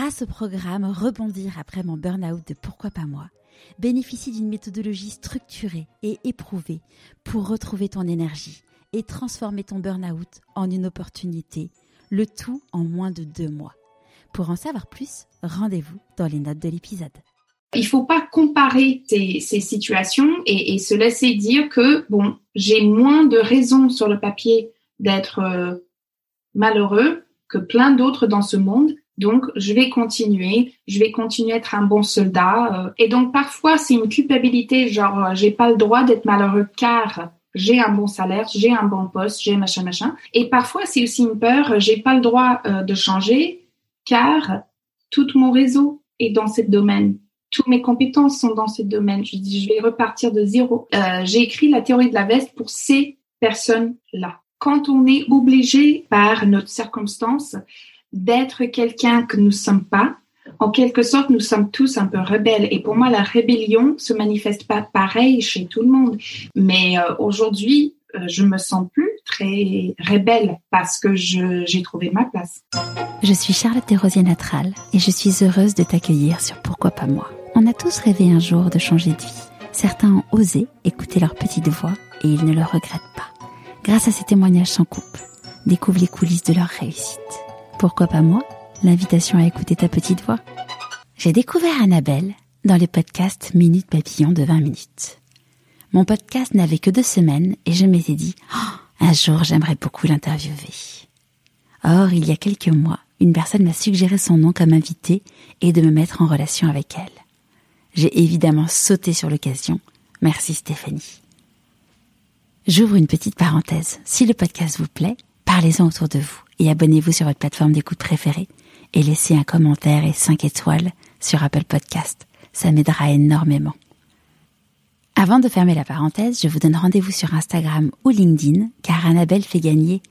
grâce au programme Rebondir après mon burn-out de Pourquoi pas moi, bénéficie d'une méthodologie structurée et éprouvée pour retrouver ton énergie et transformer ton burn-out en une opportunité, le tout en moins de deux mois. Pour en savoir plus, rendez-vous dans les notes de l'épisode. Il faut pas comparer ces, situations et, se laisser dire que bon, j'ai moins de raisons sur le papier d'être euh, malheureux que plein d'autres dans ce monde. Donc, je vais continuer, je vais continuer à être un bon soldat. Euh. et donc, parfois, c'est une culpabilité, genre, euh, j'ai pas le droit d'être malheureux car j'ai un bon salaire, j'ai un bon poste, j'ai machin, machin. Et parfois, c'est aussi une peur, j'ai pas le droit de changer car tout mon réseau est dans ce domaine toutes mes compétences sont dans ce domaine. Je dis, je vais repartir de zéro. Euh, j'ai écrit la théorie de la veste pour ces personnes-là. Quand on est obligé par notre circonstance d'être quelqu'un que nous ne sommes pas, en quelque sorte, nous sommes tous un peu rebelles. Et pour moi, la rébellion se manifeste pas pareil chez tout le monde. Mais euh, aujourd'hui, euh, je me sens plus très rebelle parce que j'ai trouvé ma place. Je suis Charlotte Desrosiers Natral et je suis heureuse de t'accueillir sur Pourquoi pas moi. On a tous rêvé un jour de changer de vie. Certains ont osé écouter leur petite voix et ils ne le regrettent pas. Grâce à ces témoignages sans coupe, découvre les coulisses de leur réussite. Pourquoi pas moi? L'invitation à écouter ta petite voix. J'ai découvert Annabelle dans les podcasts Minute Papillon de 20 minutes. Mon podcast n'avait que deux semaines et je m'étais dit, oh, un jour j'aimerais beaucoup l'interviewer. Or, il y a quelques mois, une personne m'a suggéré son nom comme invité et de me mettre en relation avec elle. J'ai évidemment sauté sur l'occasion. Merci Stéphanie. J'ouvre une petite parenthèse. Si le podcast vous plaît, parlez-en autour de vous et abonnez-vous sur votre plateforme d'écoute préférée et laissez un commentaire et 5 étoiles sur Apple Podcast. Ça m'aidera énormément. Avant de fermer la parenthèse, je vous donne rendez-vous sur Instagram ou LinkedIn car Annabelle fait gagner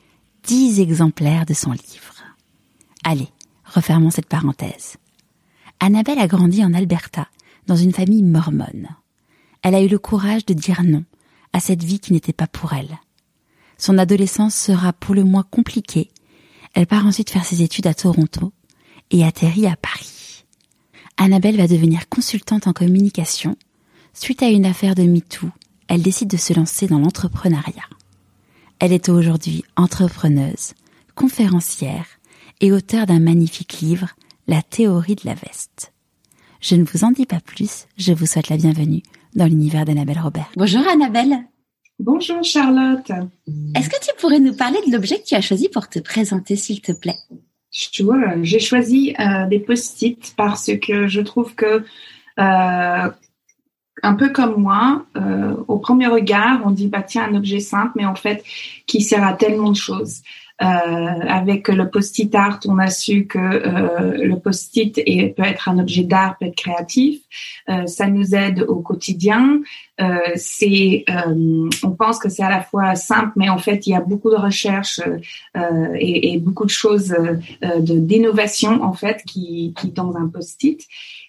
10 exemplaires de son livre. Allez, refermons cette parenthèse. Annabelle a grandi en Alberta dans une famille mormone. Elle a eu le courage de dire non à cette vie qui n'était pas pour elle. Son adolescence sera pour le moins compliquée. Elle part ensuite faire ses études à Toronto et atterrit à Paris. Annabelle va devenir consultante en communication. Suite à une affaire de MeToo, elle décide de se lancer dans l'entrepreneuriat. Elle est aujourd'hui entrepreneuse, conférencière et auteure d'un magnifique livre, La théorie de la veste. Je ne vous en dis pas plus, je vous souhaite la bienvenue dans l'univers d'Annabelle Robert. Bonjour Annabelle. Bonjour Charlotte. Est-ce que tu pourrais nous parler de l'objet que tu as choisi pour te présenter, s'il te plaît? J'ai choisi euh, des post-it parce que je trouve que, euh, un peu comme moi, euh, au premier regard, on dit bah tiens un objet simple, mais en fait qui sert à tellement de choses. Euh, avec le post-it art, on a su que euh, le post-it peut être un objet d'art, peut être créatif. Euh, ça nous aide au quotidien. c'est, on pense que c'est à la fois simple, mais en fait, il y a beaucoup de recherches et, et, beaucoup de choses d'innovation en fait qui, qui dans un post-it.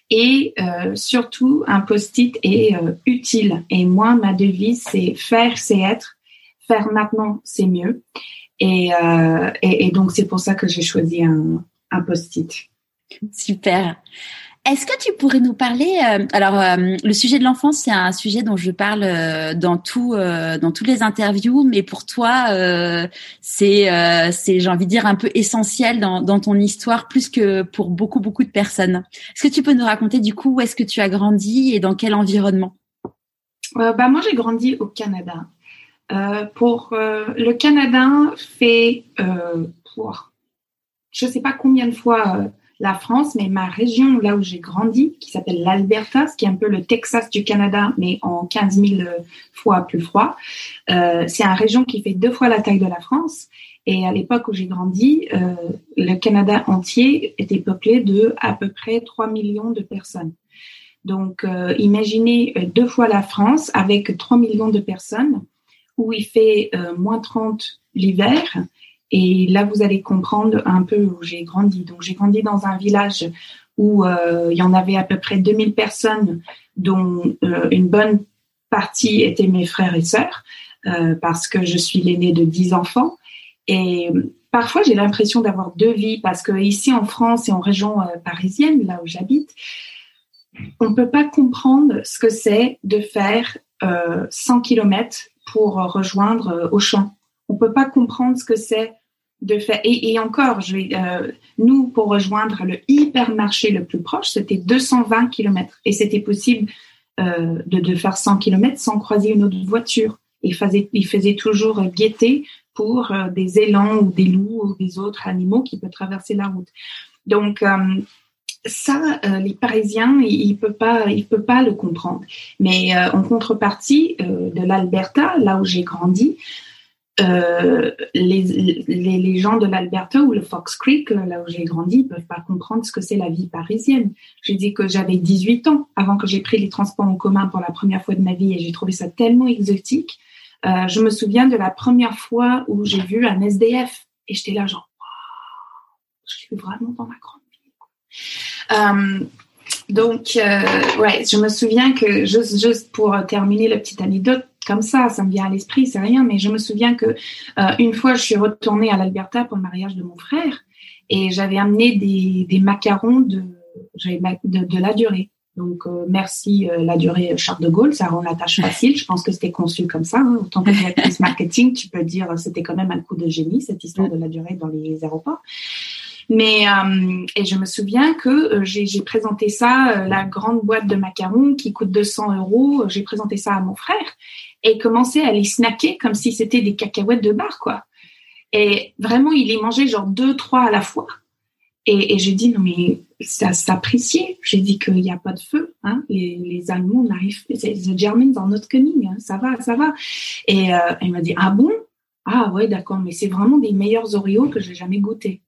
Et surtout, un post-it est utile. Et moi, ma devise, c'est faire, c'est être. Faire maintenant, c'est mieux. Euh, et, et, donc, c'est pour ça que j'ai choisi un, un post-it. Super. Est-ce que tu pourrais nous parler euh, Alors, euh, le sujet de l'enfance, c'est un sujet dont je parle dans tout, dans toutes les interviews, mais pour toi, c'est, c'est, j'ai envie de dire, un peu essentiel dans, dans ton histoire, plus que pour beaucoup, beaucoup de personnes. Est-ce que tu peux nous raconter du coup où est-ce que tu as grandi et dans quel environnement? Bah moi, j'ai grandi au Canada. Euh, pour euh, le Canada fait euh, je sais pas combien de fois la France, mais ma région là où j'ai grandi, qui s'appelle l'Alberta, ce qui est un peu le Texas du Canada, mais en 15 000 fois plus froid. c'est une région qui fait deux fois la taille de la France. Et à l'époque où j'ai grandi, le Canada entier était peuplé de à peu près 3 millions de personnes. Donc, imaginez deux fois la France avec 3 millions de personnes où il fait euh, moins 30 l'hiver. Et là, vous allez comprendre un peu où j'ai grandi. Donc, j'ai grandi dans un village où euh, il y en avait à peu près 2000 personnes, dont euh, une bonne partie étaient mes frères et sœurs, parce que je suis l'aînée de 10 enfants. Et parfois j'ai l'impression d'avoir deux vies parce que ici en France et en région parisienne, là où j'habite, on ne peut pas comprendre ce que c'est de faire 100 km pour rejoindre Auchan. On ne peut pas comprendre ce que c'est de faire. Et, encore, euh, nous, pour rejoindre le hypermarché le plus proche, c'était 220 km. Et c'était possible euh, de, faire 100 km sans croiser une autre voiture. Il faisait, il faisait toujours guetter pour euh, des élans ou des loups ou des autres animaux qui peuvent traverser la route. Donc, ça, les Parisiens, ils ne peuvent peuvent pas le comprendre. Mais en contrepartie de l'Alberta, là où j'ai grandi, euh, les, les, les, gens de l'Alberta ou le Fox Creek, là où j'ai grandi, peuvent pas comprendre ce que c'est la vie parisienne. J'ai dit que j'avais 18 ans avant que j'ai pris les transports en commun pour la première fois de ma vie et j'ai trouvé ça tellement exotique. Euh, je me souviens de la première fois où j'ai vu un SDF et j'étais là genre, je suis vraiment dans ma grande. Euh, donc, euh, ouais, je me souviens que juste, juste pour terminer la petite anecdote, comme ça, ça me vient à l'esprit, c'est rien, mais je me souviens que euh, une fois, je suis retournée à l'Alberta pour le mariage de mon frère et j'avais amené des, des macarons de, de, de la durée. Donc, euh, merci euh, la durée Charles de Gaulle, ça rend la tâche facile. Je pense que c'était conçu comme ça. Hein. Autant que directrice marketing, tu peux dire c'était quand même un coup de génie, cette histoire de la durée dans les aéroports. Mais euh, et je me souviens que euh, j'ai présenté ça, euh, la grande boîte de macarons qui coûte 200 euros. J'ai présenté ça à mon frère et commençait à les snacker comme si c'était des cacahuètes de bar, quoi. Et vraiment, il les mangeait genre deux, trois à la fois. Et, et j'ai dit non mais ça s'appréciait. J'ai dit qu'il n'y a pas de feu. Hein. Les, Allemands n'arrivent, les Germans dans notre coming, hein. ça va, ça va. Et il m'a dit ah bon, ah ouais d'accord, mais c'est vraiment des meilleurs Oreos que j'ai jamais goûté.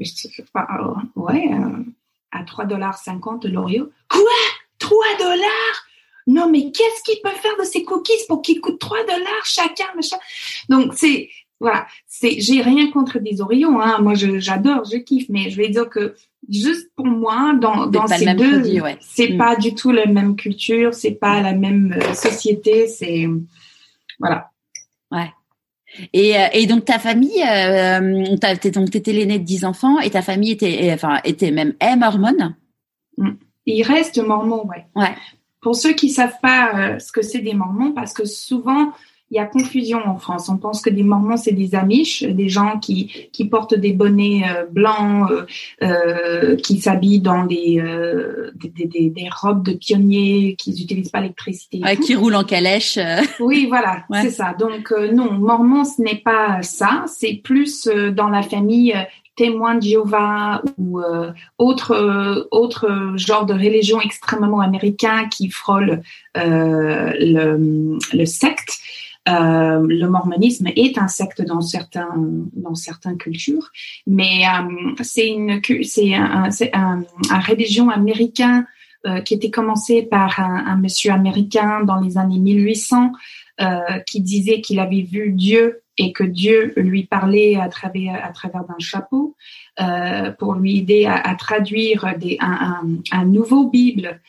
Euh, ouais, euh, à 3,50 dollars l'Oreo. Quoi? 3 dollars? Non, mais qu'est-ce qu'il peut faire de ces cookies pour qu'ils coûtent 3 dollars chacun machin? Donc, c'est, voilà, c'est, j'ai rien contre des Oreos, hein. Moi, j'adore, je, kiffe, mais je vais dire que juste pour moi, dans, dans ces deux, c'est mm. pas du tout la même culture, c'est pas la même euh, société, c'est, voilà. Ouais. Et, euh, et, donc ta famille, euh, donc t'étais l'aîné de 10 enfants et ta famille était, enfin était même est mormone. Mm. Il reste mormon, ouais. Ouais. Pour ceux qui savent pas euh, ce que c'est des mormons, parce que souvent il y a confusion en France. On pense que des Mormons, c'est des Amish, des gens qui, qui portent des bonnets euh, blancs, euh, euh, qui s'habillent dans des, des, des, des, robes de pionniers, qui n'utilisent pas l'électricité. qui roulent en calèche. Oui, voilà, c'est ça. Donc non, Mormon, ce n'est pas ça. C'est plus dans la famille témoin de Jéhovah ou autre autre genre de religion extrêmement américain qui frôle le, le secte. Euh, le mormonisme est un secte dans certains dans certaines cultures, mais euh, c'est une c'est un, un, un, religion américain euh, qui était commencé par un, un, monsieur américain dans les années 1800 qui disait qu'il avait vu Dieu et que Dieu lui parlait à travers à travers d'un chapeau pour lui aider à, à traduire des, un, un, nouveau Bible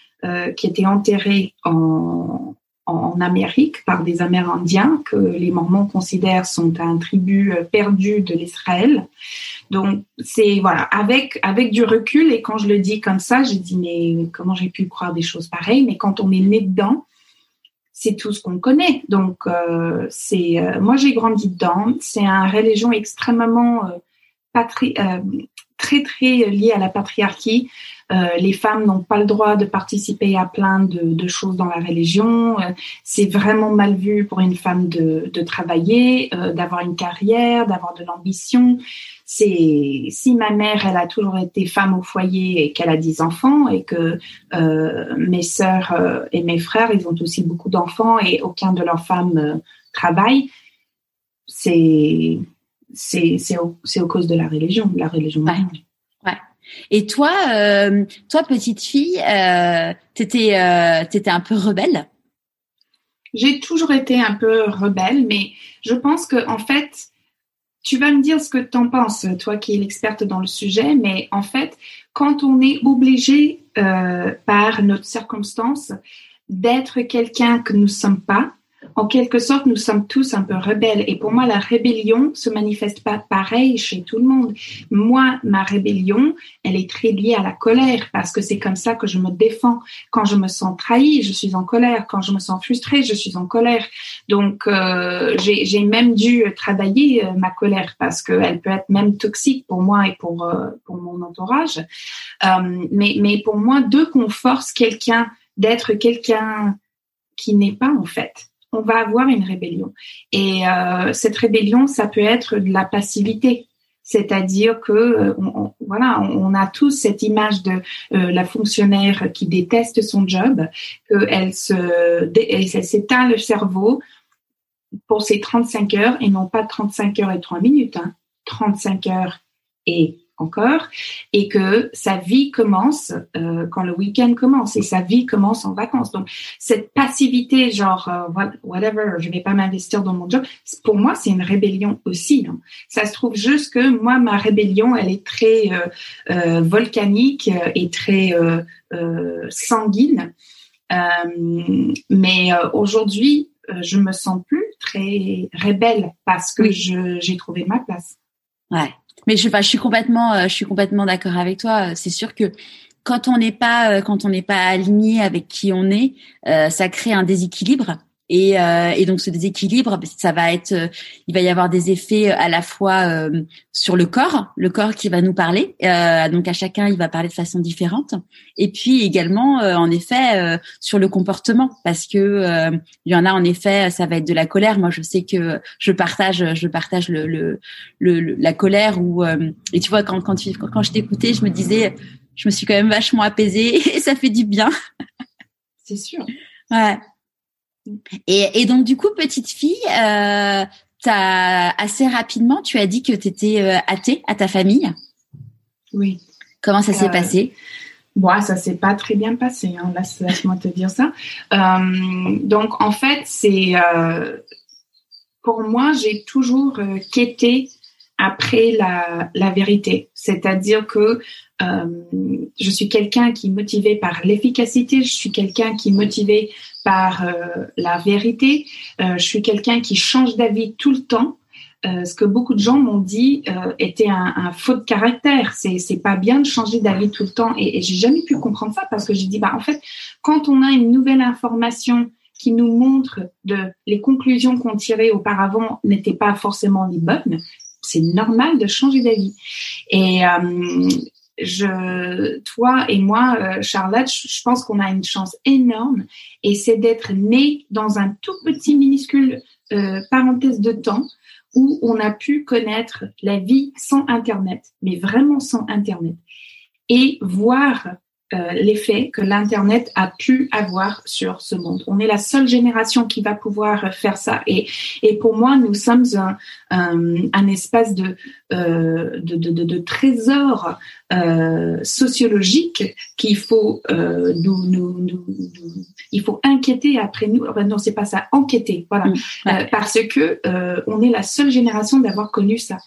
qui était enterré en, en Amérique par des Amérindiens que les Mormons considèrent sont un tribut euh, perdu de l'Israël. Donc c'est voilà avec avec du recul et quand je le dis comme ça, j'ai dit mais comment j'ai pu croire des choses pareilles? Mais quand on est né dedans, c'est tout ce qu'on connaît. Donc euh, c'est euh, moi j'ai grandi dedans. C'est un religion extrêmement très très lié à la patriarchie. Euh, les femmes n'ont pas le droit de participer à plein de, de choses dans la religion. Euh, c'est vraiment mal vu pour une femme de, de travailler, euh, d'avoir une carrière, d'avoir de l'ambition. C'est si ma mère, elle a toujours été femme au foyer et qu'elle a dix enfants et que mes sœurs et mes frères, ils ont aussi beaucoup d'enfants et aucun de leurs femmes travaille. C'est c'est c'est au, au, cause de la religion, la religion. Et toi, euh, toi petite fille, euh, t'étais euh, t'étais un peu rebelle? J'ai toujours été un peu rebelle, mais je pense que en fait, tu vas me dire ce que tu en penses, toi qui es l'experte dans le sujet, mais en fait, quand on est obligé euh, par notre circonstance d'être quelqu'un que nous sommes pas, en quelque sorte, nous sommes tous un peu rebelles. Et pour moi, la rébellion se manifeste pas pareil chez tout le monde. Moi, ma rébellion, elle est très liée à la colère parce que c'est comme ça que je me défends. Quand je me sens trahie, je suis en colère. Quand je me sens frustrée, je suis en colère. Donc, euh, j'ai même dû travailler euh, ma colère parce qu'elle peut être même toxique pour moi et pour, euh, pour mon entourage. mais, mais pour moi, dès qu'on force quelqu'un d'être quelqu'un qui n'est pas en fait, on va avoir une rébellion. Et euh, cette rébellion, ça peut être de la passivité. C'est-à-dire que euh, voilà, on a tous cette image de euh, la fonctionnaire qui déteste son job, qu'elle se s'éteint le cerveau pour ses 35 heures et non pas 35 heures et 3 minutes, hein, 35 heures et encore, et que sa vie commence euh, quand le week-end commence et sa vie commence en vacances. Donc cette passivité, genre euh, whatever, je vais pas m'investir dans mon job, pour moi c'est une rébellion aussi. Hein. Ça se trouve juste que moi ma rébellion, elle est très euh, volcanique et très sanguine. mais aujourd'hui, je me sens plus très rebelle parce que j'ai trouvé ma place. Ouais. Mais je, je suis complètement, euh, je suis complètement d'accord avec toi. C'est sûr que quand on n'est pas, euh, quand on n'est pas aligné avec qui on est, euh, ça crée un déséquilibre. Et, euh, et, donc ce déséquilibre, ben, ça va être, euh, il va y avoir des effets euh, à la fois sur le corps, le corps qui va nous parler. donc à chacun, il va parler de façon différente. Et puis également, en effet, sur le comportement, parce que il y en a en effet, ça va être de la colère. Moi, je sais que je partage, je partage le, le, le la colère ou et tu vois quand quand tu, quand je t'écoutais, je me disais, je me suis quand même vachement apaisée et ça fait du bien. C'est sûr. Ouais. Et, donc du coup, petite fille, euh, as, assez rapidement, tu as dit que tu étais euh, athée à ta famille. Oui. Comment ça s'est euh, passé? Bon, ça s'est pas très bien passé. Hein. Laisse-moi te dire ça. Euh, donc en fait, c'est pour moi, j'ai toujours quêté après la, la vérité. C'est-à-dire que euh, je suis quelqu'un qui est motivé par l'efficacité, je suis quelqu'un qui est motivé par euh, la vérité, euh, je suis quelqu'un qui change d'avis tout le temps. Ce que beaucoup de gens m'ont dit était un, faux de caractère. C'est c'est pas bien de changer d'avis tout le temps. Et, j'ai jamais pu comprendre ça parce que j'ai dit bah en fait quand on a une nouvelle information qui nous montre de les conclusions qu'on tirait auparavant n'étaient pas forcément les bonnes, c'est normal de changer d'avis. Et je, toi et moi, euh, Charlotte, je pense qu'on a une chance énorme et c'est d'être né dans un tout petit minuscule euh, parenthèse de temps où on a pu connaître la vie sans Internet, mais vraiment sans Internet, et voir euh, l'effet que l'Internet a pu avoir sur ce monde. On est la seule génération qui va pouvoir faire ça. Et, et pour moi, nous sommes un, un, espace de, euh, de, de, de, trésor euh, sociologique qu'il faut euh, nous, nous, nous, il faut inquiéter après nous. non, c'est pas ça, enquêter. Voilà, mmh, euh, parce que euh, on est la seule génération d'avoir connu ça.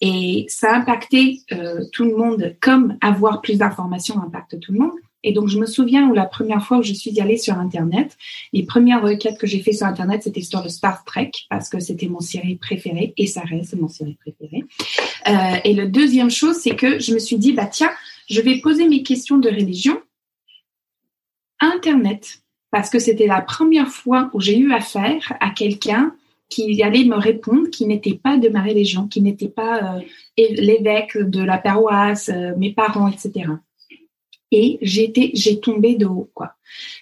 Et ça a impacté euh, tout le monde, comme avoir plus d'informations impacte tout le monde. Et donc, je me souviens où la première fois où je suis allée sur Internet, les premières requêtes que j'ai fait sur Internet, c'était sur le Star Trek, parce que c'était mon série préférée, et ça reste mon série préférée. Euh, et le deuxième chose, c'est que je me suis dit, bah tiens, je vais poser mes questions de religion Internet, parce que c'était la première fois où j'ai eu affaire à quelqu'un qui allait me répondre, qui n'était pas de ma religion, qui n'était pas euh, l'évêque de la paroisse, euh, mes parents, etc et j'étais j'ai tombé de haut quoi.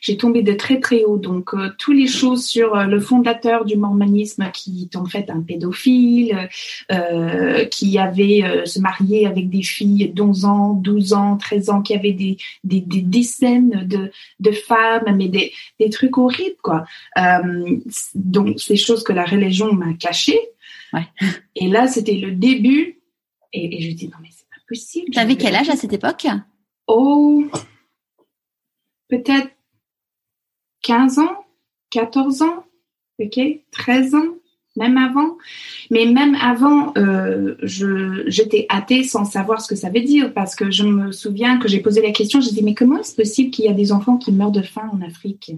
J'ai tombé de très très haut. Donc euh, toutes les choses sur euh, le fondateur du mormonisme qui est en fait un pédophile euh, qui avait euh, se marié avec des filles d'11 ans 12 ans 13 ans qui avait des des, des dizaines de de femmes mais des des trucs horribles quoi. Donc ces choses que la religion m'a cachées. Ouais. et là c'était le début. Et, et je dis non mais c'est pas possible. Tu avais quel âge à cette époque? Oh, peut-être 15 ans, 14 ans, ok, 13 ans, même avant. Mais même avant, euh, j'étais athée sans savoir ce que ça veut dire parce que je me souviens que j'ai posé la question, j'ai dit mais comment est-ce possible qu'il y a des enfants qui meurent de faim en Afrique?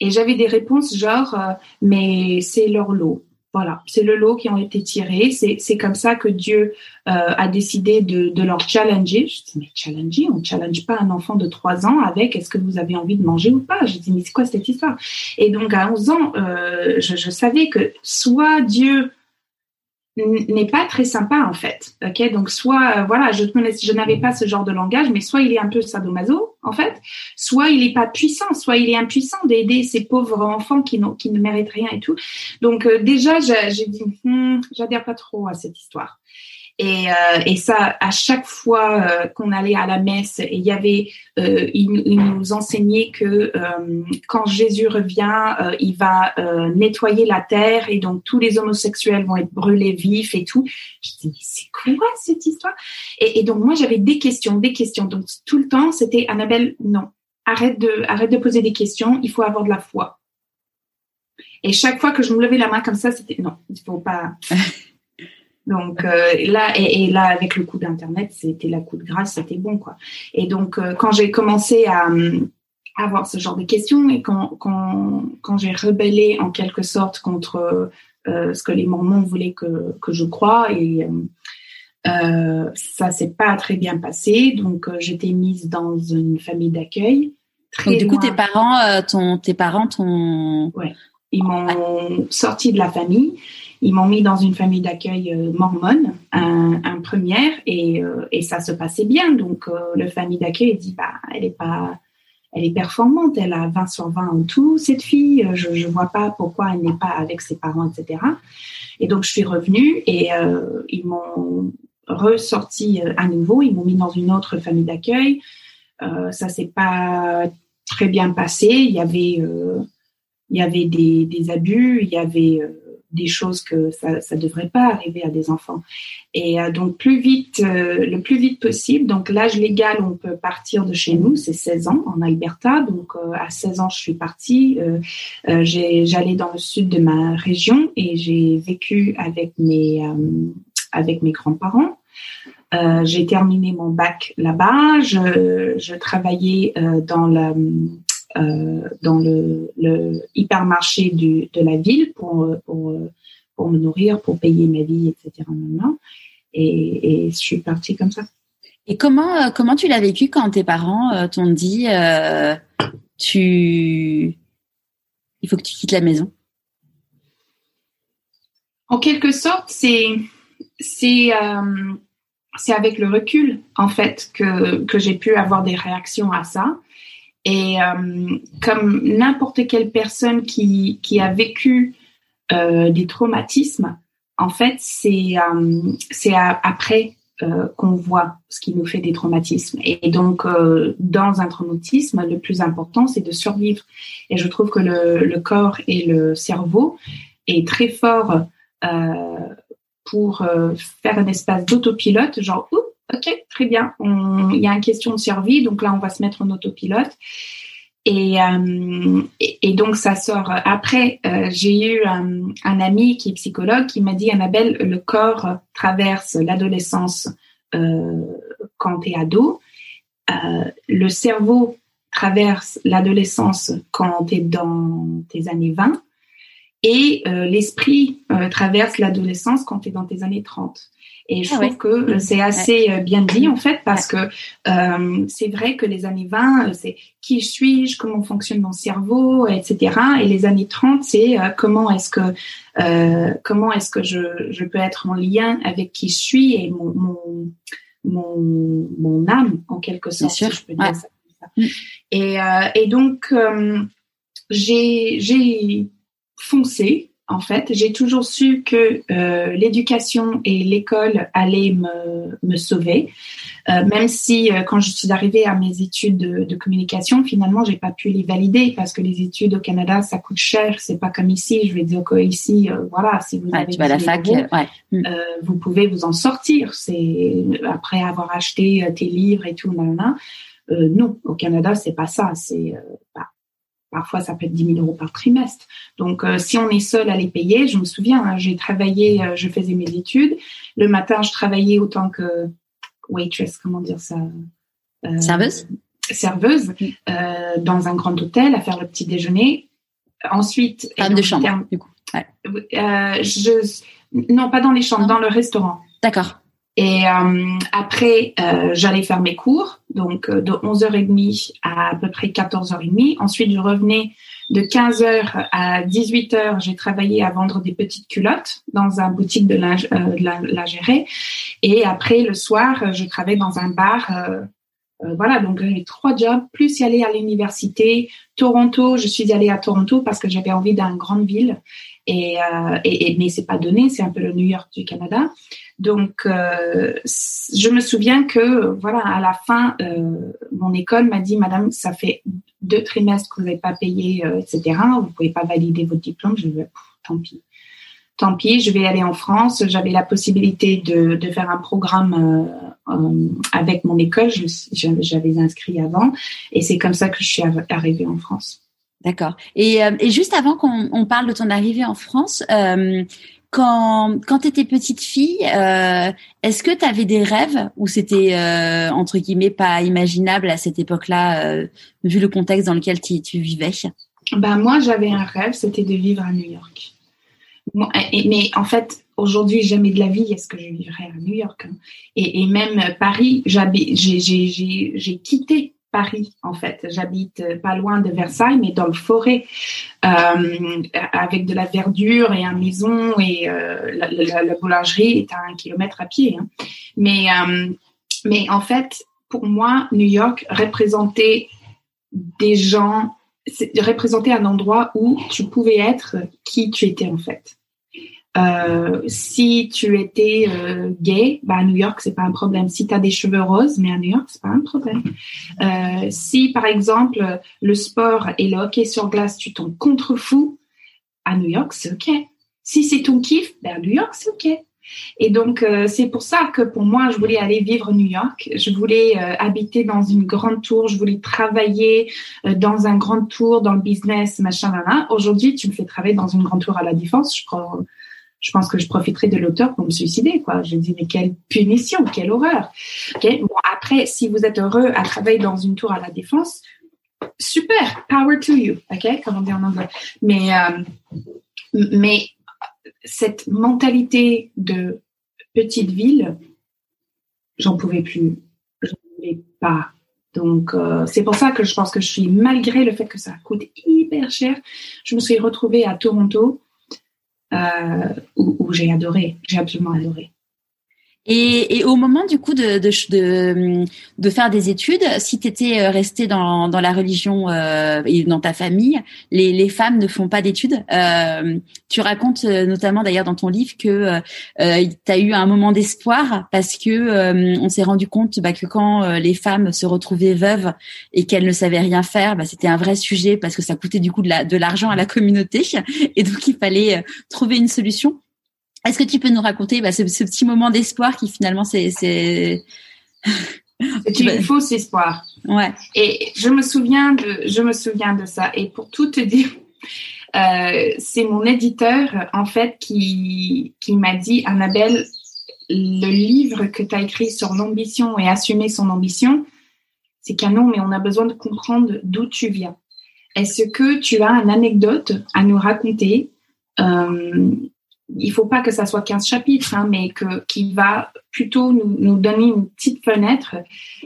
Et j'avais des réponses genre, mais c'est leur lot. Voilà, c'est le lot qui ont été tirés. C'est comme ça que Dieu euh, a décidé de, de, leur challenger. Je dis, mais challenger, on ne challenge pas un enfant de 3 ans avec est-ce que vous avez envie de manger ou pas? Je dis, mais c'est quoi cette histoire? Et donc, à 11 ans, euh, je, je, savais que soit Dieu n'est pas très sympa en fait. Ok, donc soit euh, voilà, je, je n'avais pas ce genre de langage, mais soit il est un peu sadomaso en fait, soit il est pas puissant, soit il est impuissant d'aider ces pauvres enfants qui, qui ne méritent rien et tout. Donc euh, déjà, j'ai dit, hmm, j'adhère pas trop à cette histoire. Et, euh, et ça, à chaque fois euh, qu'on allait à la messe, il y avait, euh, il, nous enseignait que euh, quand Jésus revient, euh, il va nettoyer la terre et donc tous les homosexuels vont être brûlés vifs et tout. Je dis c'est quoi cette histoire? Et, et, donc moi j'avais des questions, des questions. Donc tout le temps c'était Annabelle, non, arrête de, arrête de poser des questions. Il faut avoir de la foi. Et chaque fois que je me levais la main comme ça, c'était non, il faut pas. Donc euh, là et, là avec le coup d'internet, c'était la coup de grâce, c'était bon quoi. Et donc euh, quand j'ai commencé à, avoir ce genre de questions et quand quand, quand j'ai rebellé en quelque sorte contre euh, ce que les Mormons voulaient que que je croie et ça s'est pas très bien passé. Donc j'étais mise dans une famille d'accueil. Donc du coup tes parents, ton tes parents ouais, ils m'ont sorti de la famille ils m'ont mis dans une famille d'accueil euh, mormone, un, un première, et, euh, et, ça se passait bien. Donc, euh, le famille d'accueil dit, bah, elle est pas, elle est performante, elle a 20 sur 20 en tout, cette fille. Je ne vois pas pourquoi elle n'est pas avec ses parents, etc. Et donc, je suis revenue et ils m'ont ressorti à nouveau. Ils m'ont mis dans une autre famille d'accueil. Euh, ça s'est pas très bien passé. Il y avait, il y avait des, des abus, il y avait des choses que ça ça devrait pas arriver à des enfants. Et euh, donc plus vite, euh, le plus vite possible. Donc l'âge légal, on peut partir de chez nous, c'est 16 ans en Alberta. Donc euh, à 16 ans, je suis partie. J'allais dans le sud de ma région et j'ai vécu avec mes avec mes grands-parents. j'ai terminé mon bac là-bas. Je, je travaillais dans la euh, dans le, le, hypermarché du, de la ville pour, pour, pour, me nourrir, pour payer ma vie, etc. Et, et je suis partie comme ça. Et comment, euh, comment tu l'as vécu quand tes parents euh, t'ont dit euh, tu il faut que tu quittes la maison? En quelque sorte, c'est c'est euh, c'est avec le recul en fait que que j'ai pu avoir des réactions à ça. Et euh, comme n'importe quelle personne qui, qui a vécu euh, des traumatismes, en fait, c'est euh, après qu'on voit ce qui nous fait des traumatismes. Et donc, dans un traumatisme, le plus important, c'est de survivre. Et je trouve que le, le, corps et le cerveau est très fort pour faire un espace d'autopilote, genre, oups, OK, très bien. il y a une question de survie, donc là, on va se mettre en autopilote. Et, euh, donc, ça sort. Après, euh, j'ai eu un, un, ami qui est psychologue qui m'a dit, Annabelle, le corps traverse l'adolescence euh, quand tu es ado. Euh, le cerveau traverse l'adolescence quand tu es dans tes années 20. Et euh, l'esprit traverse l'adolescence quand tu es dans tes années 30. Et je ah trouve que euh, c'est assez euh, bien dit en fait parce que euh, c'est vrai que les années 20, c'est qui suis-je, comment fonctionne mon cerveau, etc. Et les années 30, c'est comment est-ce que euh, comment est-ce que je, je peux être en lien avec qui je suis et mon mon, mon, mon âme en quelque sorte. Sûr. je peux dire ça. Mm. Et, et donc j'ai j'ai foncé en fait. J'ai toujours su que euh, l'éducation et l'école allaient me, me sauver, euh, même si euh, quand je suis arrivée à mes études de, de communication, finalement, j'ai pas pu les valider parce que les études au Canada, ça coûte cher. C'est pas comme ici. Je vais dire que ici, euh, voilà, si vous avez tu vas la fac, ouais. Mm. vous pouvez vous en sortir. C'est après avoir acheté tes livres et tout, nanana. non, au Canada, c'est pas ça. C'est bah, Parfois, ça peut être 10 000 euros par trimestre. Donc, euh, si on est seul à les payer, je me souviens, hein, j'ai travaillé, euh, je faisais mes études. Le matin, je travaillais autant que waitress, comment dire ça euh, Serveuse? Serveuse, mm. dans un grand hôtel à faire le petit déjeuner. ensuite. Femme de chambre, du coup. je, non, pas dans les chambres, dans le restaurant. D'accord. Et après, j'allais faire mes cours, donc de 11h30 à à peu près 14h30. Ensuite, je revenais de 15h à 18h, j'ai travaillé à vendre des petites culottes dans un boutique de, linge, euh, lingerie. Et après, le soir, je travaillais dans un bar. Euh, euh, voilà, donc j'avais trois jobs, plus y aller à l'université. Toronto, je suis allée à Toronto parce que j'avais envie d'une grande ville. Et, euh, et, et, mais c'est pas donné, c'est un peu le New York du Canada. Donc, euh, je me souviens que voilà, à la fin, euh, mon école m'a dit, Madame, ça fait deux trimestres que vous n'avez pas payé, euh, etc. Vous pouvez pas valider votre diplôme. Je vais, tant pis, tant pis. Je vais aller en France. J'avais la possibilité de, faire un programme avec mon école. J'avais inscrit avant, et c'est comme ça que je suis arrivée en France. D'accord. Et, juste avant qu'on parle de ton arrivée en France, quand, quand tu étais petite fille, euh, est-ce que tu avais des rêves ou c'était, euh, entre guillemets, pas imaginable à cette époque-là, euh, vu le contexte dans lequel tu, tu vivais? Ben, Moi, j'avais un rêve, c'était de vivre à New York. mais en fait, aujourd'hui, jamais de la vie est-ce que je vivrais à New York. Hein? Et, et, même Paris, j'ai quitté Paris, en fait. J'habite pas loin de Versailles, mais dans le forêt, euh, avec de la verdure et une maison et euh, la, boulangerie est à un kilomètre à pied. Hein. Mais, euh, mais en fait, pour moi, New York représentait des gens, représentait un endroit où tu pouvais être qui tu étais en fait. Euh, si tu étais euh, gay, bah à New York c'est pas un problème. Si tu as des cheveux roses, mais à New York c'est pas un problème. Euh, si par exemple le sport et le hockey sur glace tu t'en contrefous, à New York c'est ok. Si c'est ton kiff, bah à New York c'est ok. Et donc c'est pour ça que pour moi je voulais aller vivre New York. Je voulais habiter dans une grande tour. Je voulais travailler dans un grand tour dans le business machin là. Aujourd'hui tu me fais travailler dans une grande tour à la défense. Je crois je pense que je profiterai de l'auteur pour me suicider, quoi. Je dis, mais quelle punition, quelle horreur. Bon, après, si vous êtes heureux à travailler dans une tour à la défense, super, power to you, ok, comme on en anglais. Mais, euh, mais cette mentalité de petite ville, j'en pouvais plus, j'en voulais pas. Donc, euh, c'est pour ça que je pense que je suis, malgré le fait que ça coûte hyper cher, je me suis retrouvée à Toronto où, où j'ai adoré, j'ai absolument adoré. Et, et, au moment du coup de, de, de, de faire des études, si tu étais euh, resté dans, dans la religion euh, et dans ta famille, les, les femmes ne font pas d'études. Euh, tu racontes euh, notamment d'ailleurs dans ton livre que euh, tu as eu un moment d'espoir parce que on s'est rendu compte bah, que quand les femmes se retrouvaient veuves et qu'elles ne savaient rien faire, bah, c'était un vrai sujet parce que ça coûtait du coup de l'argent à la communauté et donc il fallait trouver une solution. Est-ce que tu peux nous raconter bah, ce, petit moment d'espoir qui finalement c'est c'est une fausse espoir. Ouais. Et je me souviens de je me souviens de ça. Et pour tout te dire, euh, c'est mon éditeur en fait qui qui m'a dit Annabelle, le livre que tu as écrit sur l'ambition et assumer son ambition, c'est canon, mais on a besoin de comprendre d'où tu viens. Est-ce que tu as une anecdote à nous raconter euh, il faut pas que ça soit 15 chapitres, hein, mais que qui va plutôt nous, nous, donner une petite fenêtre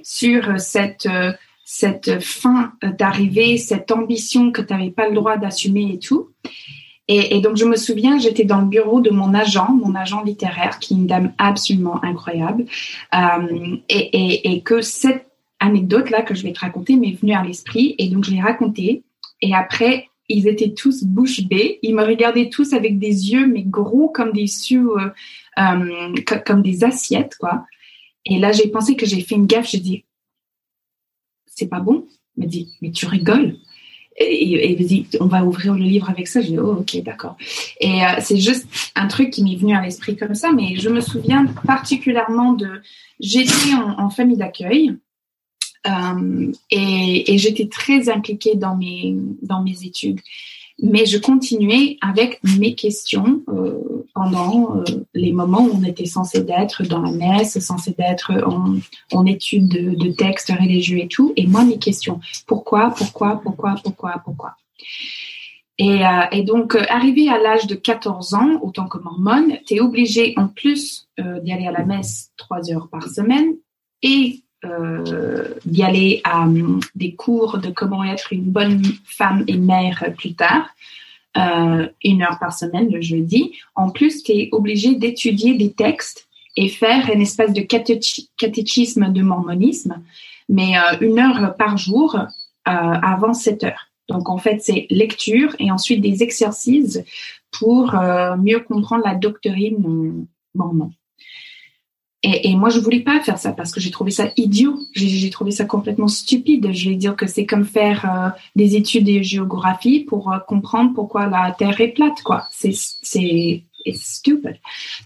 sur cette cette fin d'arrivée, cette ambition que tu n'avais pas le droit d'assumer et tout. Et, et, donc je me souviens, j'étais dans le bureau de mon agent, mon agent littéraire, qui est une dame absolument incroyable, euh, et, et, et que cette anecdote là que je vais te raconter m'est venue à l'esprit, et donc je l'ai racontée. Et après, ils étaient tous bouche bée. Ils me regardaient tous avec des yeux, mais gros comme des cieux, euh, euh comme des assiettes, quoi. Et là, j'ai pensé que j'ai fait une gaffe. J'ai dit, c'est pas bon. Il m'a dit, mais tu rigoles. Et, il dit, on va ouvrir le livre avec ça. J'ai dit, oh, ok, d'accord. Et euh, c'est juste un truc qui m'est venu à l'esprit comme ça. Mais je me souviens particulièrement de, j'étais en famille d'accueil. Euh, et, j'étais très impliquée dans mes, dans mes études. Mais je continuais avec mes questions euh, pendant euh, les moments où on était censé d'être dans la messe, censé d'être en, en études de, de textes religieux et tout. Et moi, mes questions. Pourquoi, pourquoi, pourquoi, pourquoi, pourquoi? Et, donc, euh, arrivé à l'âge de 14 ans, autant que mormone, tu es obligé, en plus euh, d'y aller à la messe trois heures par semaine et d'y aller à um, des cours de comment être une bonne femme et mère plus tard, euh, une heure par semaine le jeudi. En plus, tu es obligé d'étudier des textes et faire une espèce de catéchisme de mormonisme, mais euh, une heure par jour euh, avant 7 heures. Donc en fait, c'est lecture et ensuite des exercices pour euh, mieux comprendre la doctrine mormon. Et, et, moi, je voulais pas faire ça parce que j'ai trouvé ça idiot. J'ai trouvé ça complètement stupide. Je vais dire que c'est comme faire euh, des études de géographie pour euh, comprendre pourquoi la Terre est plate, quoi. C'est c'est stupide.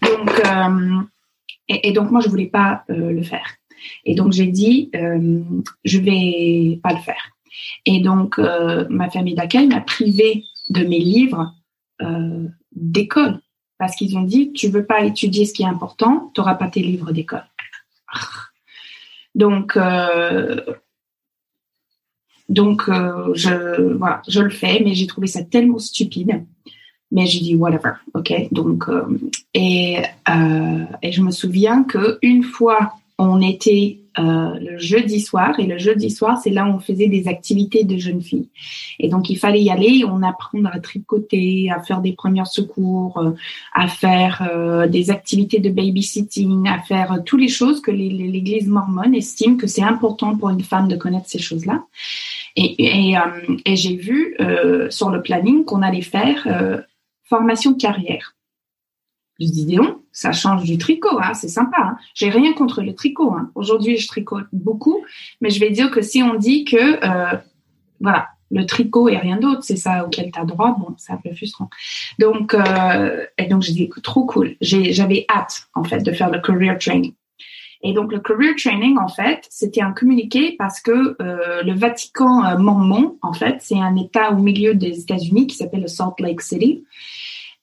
Donc euh, et, et, donc moi, je voulais pas le faire. Et donc j'ai dit, je vais pas le faire. Et donc, euh, ma famille d'accueil m'a privé de mes livres euh, d'école parce qu'ils ont dit tu veux pas étudier ce qui est important, tu n'auras pas tes livres d'école. Donc, euh, donc je voilà, je le fais, mais j'ai trouvé ça tellement stupide. Mais j'ai dit whatever, ok? Donc et et je me souviens que une fois on était euh, le jeudi soir. Et le jeudi soir, c'est là où on faisait des activités de jeunes filles. Et donc, il fallait y aller, on apprendre à tricoter, à faire des premiers secours, euh, à faire euh, des activités de babysitting, à faire toutes les choses que l'Église mormone estime que c'est important pour une femme de connaître ces choses-là. Et, et, et j'ai vu sur le planning qu'on allait faire formation carrière. Je dis, non, ça change du tricot, hein, c'est sympa. Hein. J'ai rien contre le tricot. Hein. Aujourd'hui, je tricote beaucoup, mais je vais dire que si on dit que, euh, voilà, le tricot et rien d'autre, c'est ça auquel tu as droit, bon, c'est un peu frustrant. Donc, euh, et donc, j'ai dit, trop cool. J'avais hâte, en fait, de faire le career training. Et donc, le career training, en fait, c'était un communiqué parce que euh, le Vatican mormon, en fait, c'est un État au milieu des États-Unis qui s'appelle le Salt Lake City.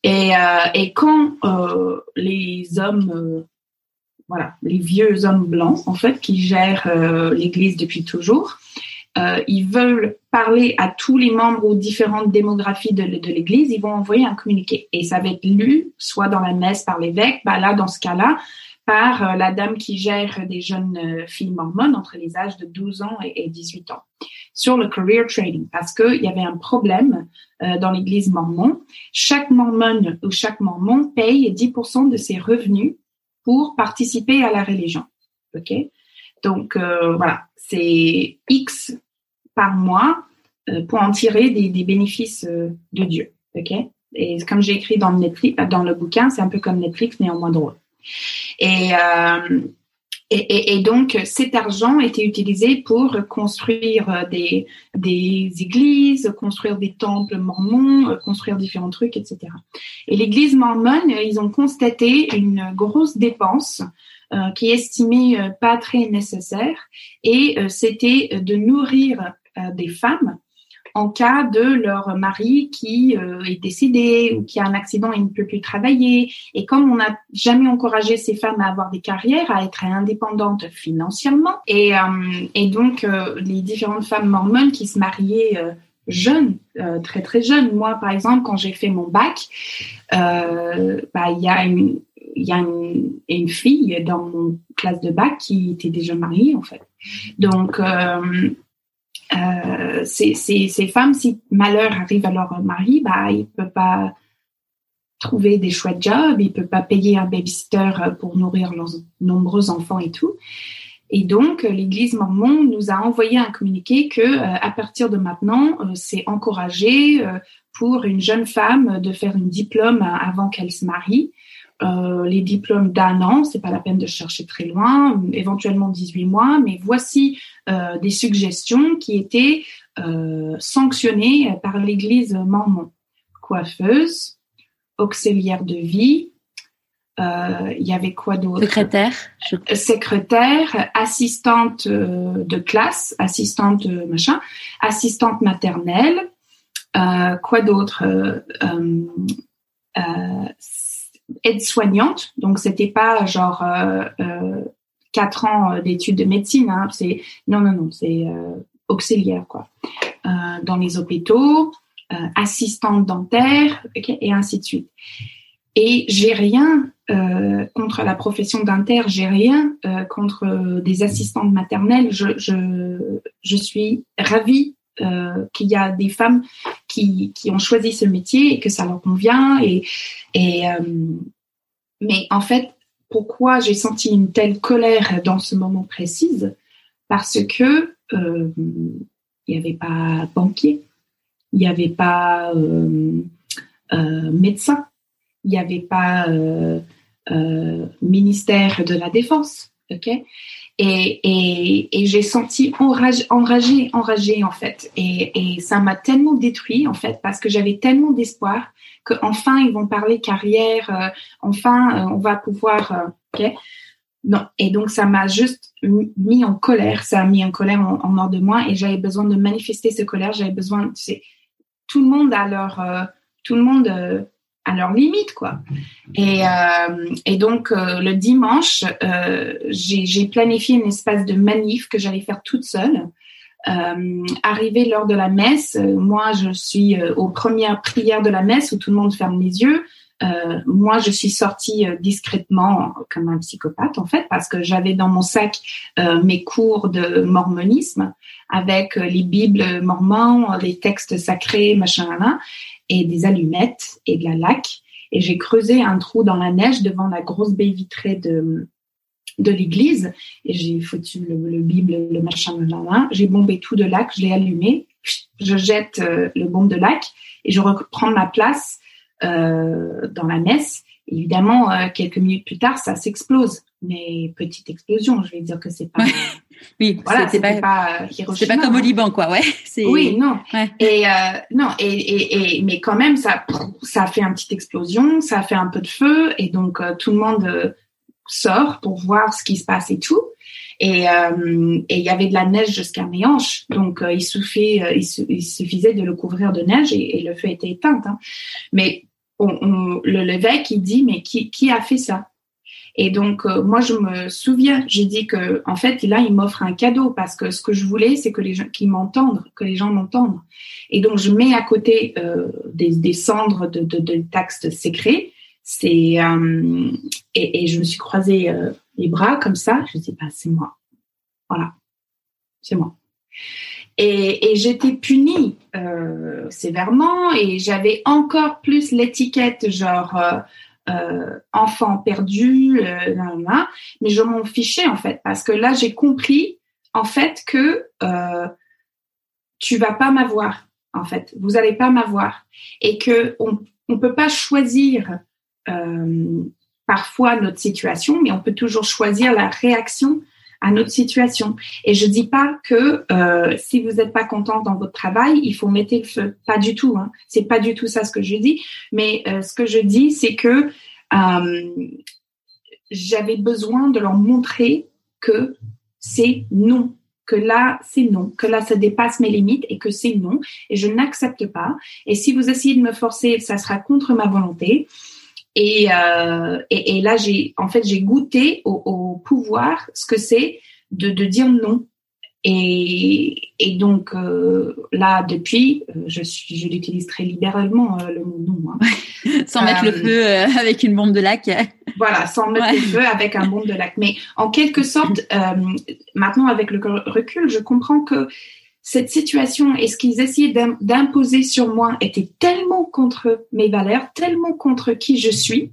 Et, euh, et quand euh, les hommes, euh, voilà, les vieux hommes blancs, en fait, qui gèrent l'Église depuis toujours, ils veulent parler à tous les membres aux différentes démographies de, l'Église, ils vont envoyer un communiqué. Et ça va être lu, soit dans la messe par l'évêque, bah là, dans ce cas-là, par la dame qui gère des jeunes filles mormones entre les âges de 12 ans et, 18 ans sur le career trading parce qu'il y avait un problème euh, dans l'église mormon. Chaque mormon ou chaque mormon paye 10% de ses revenus pour participer à la religion. OK? Donc, euh, voilà, c'est X par mois euh, pour en tirer des, des bénéfices de Dieu. OK? Et comme j'ai écrit dans le, Netflix, dans le bouquin, c'est un peu comme Netflix, mais en moins drôle. Et, et, donc, cet argent était utilisé pour construire euh, des, des églises, construire des temples mormons, euh, construire différents trucs, etc. Et l'église mormone, ils ont constaté une grosse dépense euh, qui est estimée pas très nécessaire, et c'était de nourrir des femmes en cas de leur mari qui euh, est décédé ou qui a un accident et ne peut plus travailler. Et comme on n'a jamais encouragé ces femmes à avoir des carrières, à être indépendantes financièrement, et, euh, donc euh, les différentes femmes mormones qui se mariaient jeunes, très très jeunes. Moi, par exemple, quand j'ai fait mon bac, bah, il y a une fille dans mon classe de bac qui était déjà mariée en fait. Donc ces, ces, femmes, si malheur arrive à leur mari, bah, ils ne peuvent pas trouver des chouettes jobs, ils ne peuvent pas payer un babysitter pour nourrir leurs nombreux enfants et tout. Et donc, l'Église mormon nous a envoyé un communiqué que, euh, à partir de maintenant, euh, c'est encouragé pour une jeune femme de faire un diplôme avant qu'elle se marie euh, les diplômes d'un an, c'est pas la peine de chercher très loin, éventuellement 18 mois, mais voici euh, des suggestions qui étaient euh, sanctionnées par l'Église mormon. Coiffeuse, auxiliaire de vie, il y avait quoi d'autre? Secrétaire. Secrétaire, assistante de classe, assistante machin, assistante maternelle, quoi d'autre? Aide-soignante, donc c'était pas genre euh, euh, quatre ans euh, d'études de médecine, hein, c'est non non non, c'est auxiliaire quoi. dans les hôpitaux, assistante dentaire, et ainsi de suite. Et j'ai rien euh, contre la profession d'inter, j'ai rien euh, contre euh, des assistantes maternelles. Je, je, suis ravie euh, qu'il y a des femmes qui, ont choisi ce métier et que ça leur convient. Et, et euh, mais en fait, pourquoi j'ai senti une telle colère dans ce moment précis? Parce que il n'y avait pas banquier, il n'y avait pas médecin il n'y avait pas euh, euh, ministère de la Défense, et, et, et j'ai senti enragé, enragé, enragé en fait. Et, et ça m'a tellement détruit en fait parce que j'avais tellement d'espoir que enfin ils vont parler carrière, euh, enfin on va pouvoir, ok Non. Et donc ça m'a juste mis en colère, ça a mis en colère en, en hors de moi et j'avais besoin de manifester ce colère. J'avais besoin, tu sais, tout le monde a leur, tout le monde à leur limite quoi. Et, euh, et donc euh, le dimanche, euh, j'ai planifié une espèce de manif que j'allais faire toute seule. Euh, arrivé lors de la messe, euh, moi je suis euh, aux premières prières de la messe où tout le monde ferme les yeux. moi, je suis sortie discrètement comme un psychopathe en fait parce que j'avais dans mon sac mes cours de mormonisme avec les bibles mormons, les textes sacrés, machin là et des allumettes et de la laque. Et j'ai creusé un trou dans la neige devant la grosse baie vitrée de, de l'église et j'ai foutu le, le, bible, le machin, là, j'ai bombé tout de lac, je l'ai allumé, je jette euh, le bombe de lac et je reprends ma place euh, dans la messe. Évidemment, euh, quelques minutes plus tard, ça s'explose. Mais petite explosion, je vais dire que c'est pas. oui, voilà, c'est pas, pas C'est pas comme au Liban, quoi, ouais. Oui, non. Ouais. Et euh, non, et, et, et, mais quand même, ça, ça fait une petite explosion, ça fait un peu de feu, et donc euh, tout le monde euh, sort pour voir ce qui se passe et tout. Et euh, et il y avait de la neige jusqu'à mes hanches, donc il suffisait, il, suffisait de le couvrir de neige et, le feu était éteint. Hein. Mais on, on, le l'évêque il dit mais qui qui a fait ça? Et donc, euh, moi, je me souviens, j'ai dit que, en fait, là, il m'offre un cadeau parce que ce que je voulais, c'est que les gens, qu'ils m'entendent, que les gens m'entendent. Et donc, je mets à côté euh, des, des, cendres de, de, de textes secrets. C'est euh, et, et, je me suis croisé euh, les bras comme ça. Je dis, bah, c'est moi. Voilà, c'est moi. Et, et j'étais punie euh, sévèrement et j'avais encore plus l'étiquette genre enfant perdu, euh, mais je m'en fichais en fait parce que là j'ai compris en fait que euh, tu vas pas m'avoir en fait, vous allez pas m'avoir. Et que on on peut pas choisir euh, parfois notre situation, mais on peut toujours choisir la réaction à notre situation. Et je dis pas que euh, si vous n'êtes pas content dans votre travail, il faut mettre le feu. Pas du tout. Hein. C'est pas du tout ça ce que je dis. Mais euh, ce que je dis, c'est que euh, j'avais besoin de leur montrer que c'est non, que là c'est non, que là ça dépasse mes limites et que c'est non et je n'accepte pas. Et si vous essayez de me forcer, ça sera contre ma volonté. Et, euh, et, et, là, j'ai en fait j'ai goûté au, au, pouvoir ce que c'est de, de dire non. Et, et donc euh, là, depuis, euh, je, suis, je l'utilise très libéralement euh, le mot non. Hein. sans mettre le feu euh, avec une bombe de lac. voilà, sans mettre ouais. le feu avec un bombe de lac. Mais en quelque sorte, maintenant avec le recul, je comprends que cette situation et ce qu'ils essayaient d'imposer sur moi était tellement contre mes valeurs, tellement contre qui je suis,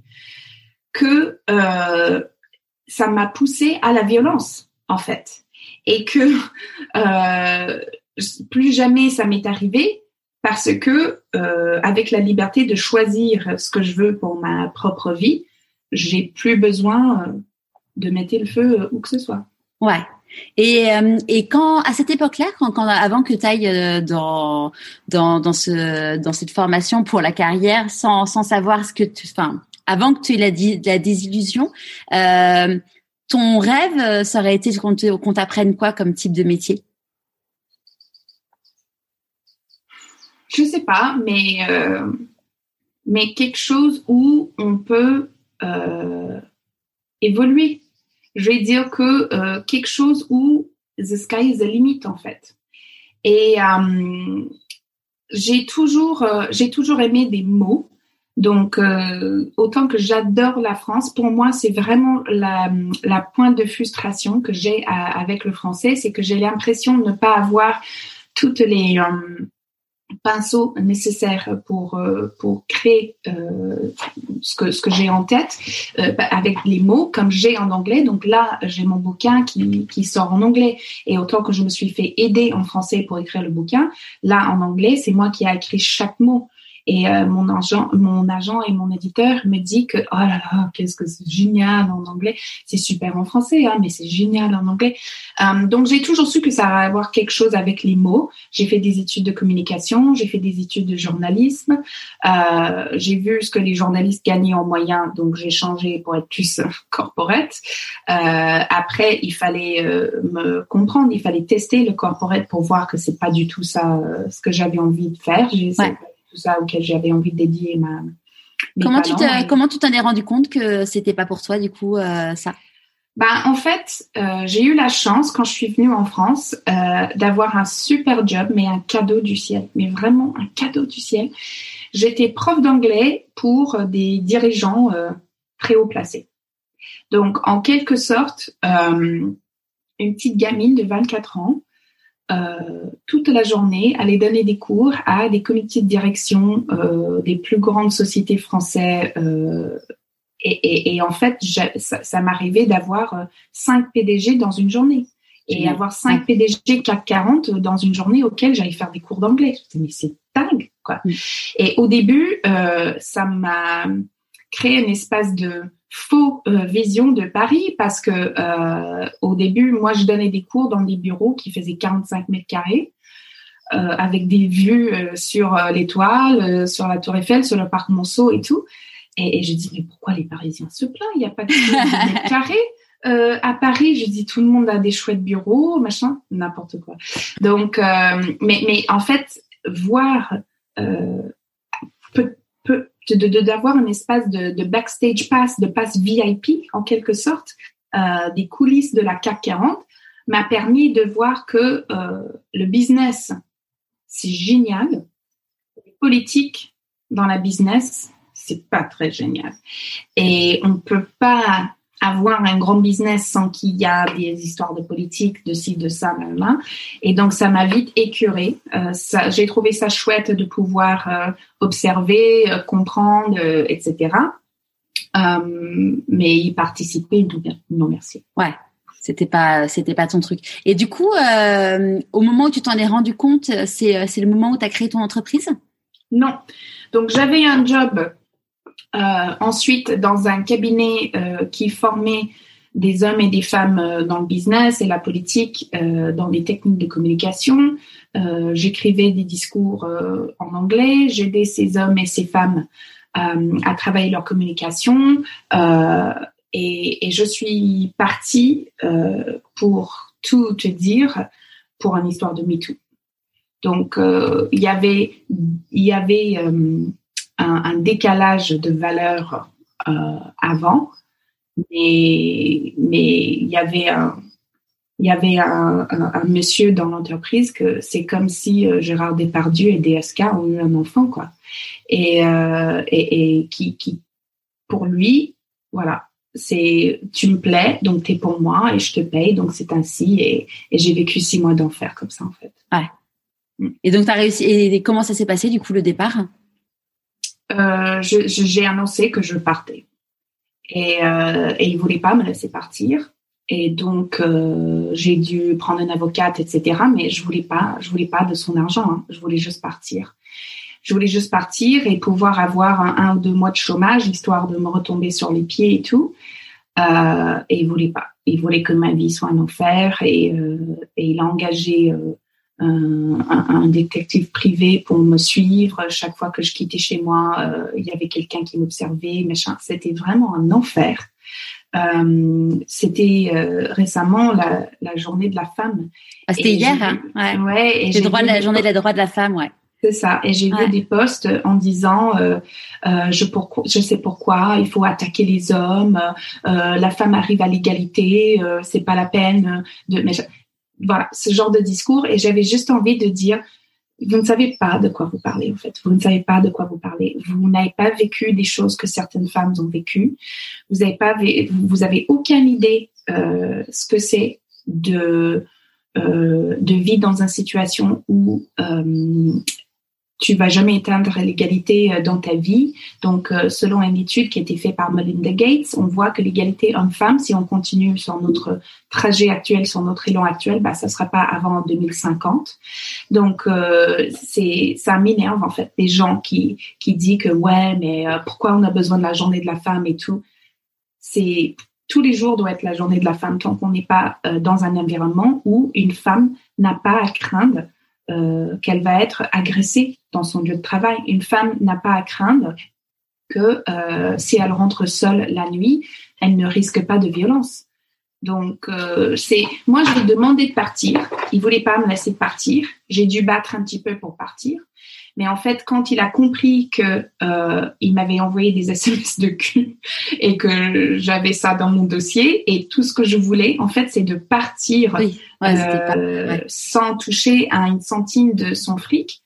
que euh, ça m'a poussé à la violence, en fait. Et que euh, plus jamais ça m'est arrivé parce que euh, avec la liberté de choisir ce que je veux pour ma propre vie, j'ai plus besoin de mettre le feu où que ce soit. Ouais, et, euh, et quand à cette époque-là, quand, avant que tu ailles euh, dans, dans, dans, ce, dans cette formation pour la carrière, sans, sans savoir ce que tu, enfin, avant que tu aies la, désillusion, euh, ton rêve, ça aurait été qu'on t'apprenne quoi comme type de métier? Je sais pas, mais mais quelque chose où on peut évoluer je vais dire que euh, quelque chose où the sky is the limit en fait. Et euh, j'ai toujours, j'ai toujours aimé des mots. Donc, autant que j'adore la France, pour moi, c'est vraiment la, la pointe de frustration que j'ai avec le français, c'est que j'ai l'impression de ne pas avoir toutes les pinceau nécessaire pour euh, pour créer euh, ce que ce que j'ai en tête euh, bah, avec les mots comme j'ai en anglais. Donc là j'ai mon bouquin qui qui sort en anglais. Et autant que je me suis fait aider en français pour écrire le bouquin là en anglais c'est moi qui ai écrit chaque mot et euh, mon agent, mon agent et mon éditeur me dit que oh là là, qu'est-ce que c'est génial en anglais. C'est super en français, hein, mais c'est génial en anglais. Euh, donc j'ai toujours su que ça va avoir quelque chose avec les mots. J'ai fait des études de communication, j'ai fait des études de journalisme. Euh, j'ai vu ce que les journalistes gagnaient en moyen, donc j'ai changé pour être plus corporate. Euh, après, il fallait me comprendre, il fallait tester le corporate pour voir que c'est pas du tout ça ce que j'avais envie de faire. J'ai tout ça auquel j'avais envie de dédier ma. Comment tu, comment tu t'en es rendu compte que c'était pas pour toi du coup euh, ça? Ben, en fait, euh, j'ai eu la chance quand je suis venue en France euh, d'avoir un super job, mais un cadeau du ciel, mais vraiment un cadeau du ciel. J'étais prof d'anglais pour des dirigeants très haut placés. Donc, en quelque sorte, une petite gamine de 24 ans toute la journée aller donner des cours à des comités de direction euh, des plus grandes sociétés françaises. Euh, et, en fait, ça, m'arrivait d'avoir 5 PDG dans une journée et avoir 5 PDG CAC 40 dans une journée auquel j'allais faire des cours d'anglais. Mais c'est dingue, quoi. Mm. Et au début, ça m'a créé un espace de faux euh, vision de Paris parce que euh, au début, moi, je donnais des cours dans des bureaux qui faisaient 45 mètres carrés. Euh, avec des vues sur l'étoile, sur la Tour Eiffel, sur le parc Monceau et tout. Et, et je dis mais pourquoi les Parisiens se plaignent? Il n'y a pas de mètres carrés. à Paris, je dis tout le monde a des chouettes bureaux, machin, n'importe quoi. Donc, mais mais en fait, voir peut, peut d'avoir un espace de, backstage pass, de pass VIP en quelque sorte, euh, des coulisses de la CAC 40, m'a permis de voir que euh, le business, c'est génial. Les politiques dans la business, c'est pas très génial. Et on peut pas avoir un grand business sans qu'il y a des histoires de politique, de ci, de ça, là, Et donc, ça m'a vite écuré. Euh, J'ai trouvé ça chouette de pouvoir euh, observer, euh, comprendre, euh, etc. mais y participer, non merci. Ouais, c'était pas c'était pas ton truc. Et du coup, au moment où tu t'en es rendu compte, c'est le moment où tu as créé ton entreprise? Non. Donc j'avais un job ensuite, dans un cabinet euh, qui formait des hommes et des femmes euh, dans le business et la politique, dans les techniques de communication. J'écrivais des discours en anglais, j'aidais ces hommes et ces femmes à travailler leur communication. Et, et, je suis partie pour tout te dire pour une histoire de MeToo. Donc, il y avait, il y avait un, décalage de valeur euh, avant, mais mais il y avait un il y avait un, monsieur dans l'entreprise que c'est comme si euh, Gérard Depardieu et DSK ont eu un enfant quoi. Et euh, et, qui qui pour lui voilà c'est tu me plais donc tu es pour moi et je te paye donc c'est ainsi et, et j'ai vécu six mois d'enfer comme ça en fait. Ouais. Mm. et donc tu as réussi et comment ça s'est passé du coup le départ? J'ai annoncé que je partais. Et, euh, et il voulait pas me laisser partir. Et donc, euh, j'ai dû prendre une avocate, etc. Mais je voulais pas, je voulais pas de son argent. Hein. Je voulais juste partir. Je voulais juste partir et pouvoir avoir un, ou deux mois de chômage, histoire de me retomber sur les pieds et tout. Euh, et il voulait pas. Il voulait que ma vie soit un enfer. Et, euh, et il a engagé euh, un, détective privé pour me suivre. Chaque fois que je quittais chez moi, euh, il y avait quelqu'un qui m'observait, machin. C'était vraiment un enfer. Euh, c'était euh, récemment la, journée de la femme. Ah, c'était hier, hein ouais. ouais et droit de la journée des droits de la femme, ouais. C'est ça. Et j'ai vu des posts en disant je, pourquoi, je sais pourquoi il faut attaquer les hommes, la femme arrive à l'égalité, c'est pas la peine de. Mais voilà, ce genre de discours. Et j'avais juste envie de dire, vous ne savez pas de quoi vous parlez en fait. Vous ne savez pas de quoi vous parlez. Vous n'avez pas vécu des choses que certaines femmes ont vécues. Vous n'avez pas, vous avez aucune idée euh, ce que c'est de euh, de vivre dans une situation où euh, tu vas jamais éteindre l'égalité euh, dans ta vie. Donc, euh, selon une étude qui a été faite par Melinda Gates, on voit que l'égalité homme-femme, si on continue sur notre trajet actuel, sur notre élan actuel, bah, ça sera pas avant 2050. Donc, euh, c'est ça m'énerve en fait des gens qui qui disent que ouais, mais pourquoi on a besoin de la journée de la femme et tout. C'est tous les jours doit être la journée de la femme tant qu'on n'est pas dans un environnement où une femme n'a pas à craindre euh, qu'elle va être agressée dans son lieu de travail. Une femme n'a pas à craindre que euh, si elle rentre seule la nuit, elle ne risque pas de violence. Donc, euh, c'est moi, je lui ai demandé de partir. Il voulait pas me laisser partir. J'ai dû battre un petit peu pour partir. Mais en fait, quand il a compris que euh, il m'avait envoyé des SMS de cul et que j'avais ça dans mon dossier et tout ce que je voulais, en fait, c'est de partir euh, sans toucher à une centime de son fric.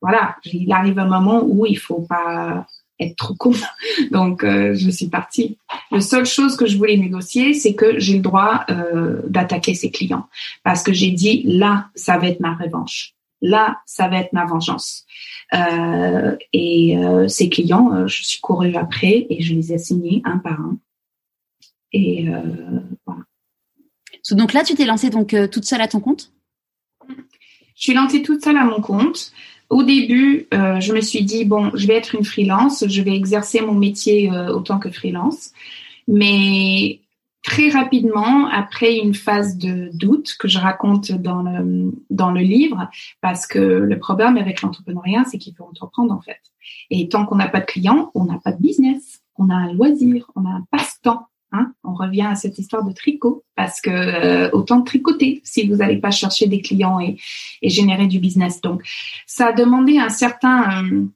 Voilà, il arrive un moment où il faut pas être trop con. Donc, euh, je suis partie. La seule chose que je voulais négocier, c'est que j'ai le droit euh, d'attaquer ses clients. Parce que j'ai dit, là, ça va être ma revanche là, ça va être ma vengeance. Euh, et euh, ces clients, euh, je suis courue après et je les ai signés un par un. Et voilà. Donc là, tu t'es lancée donc toute seule à ton compte? Je suis lancée toute seule à mon compte. Au début, je me suis dit bon, je vais être une freelance, je vais exercer mon métier autant que freelance. Mais très rapidement, après une phase de doute que je raconte dans le, dans le livre, parce que le problème avec l'entrepreneuriat, c'est qu'il faut entreprendre en fait. Et tant qu'on n'a pas de clients, on n'a pas de business, on a un loisir, on a un passe-temps. Hein on revient à cette histoire de tricot parce que euh, autant tricoter si vous n'allez pas chercher des clients et, générer du business. Donc, ça a demandé un certain euh,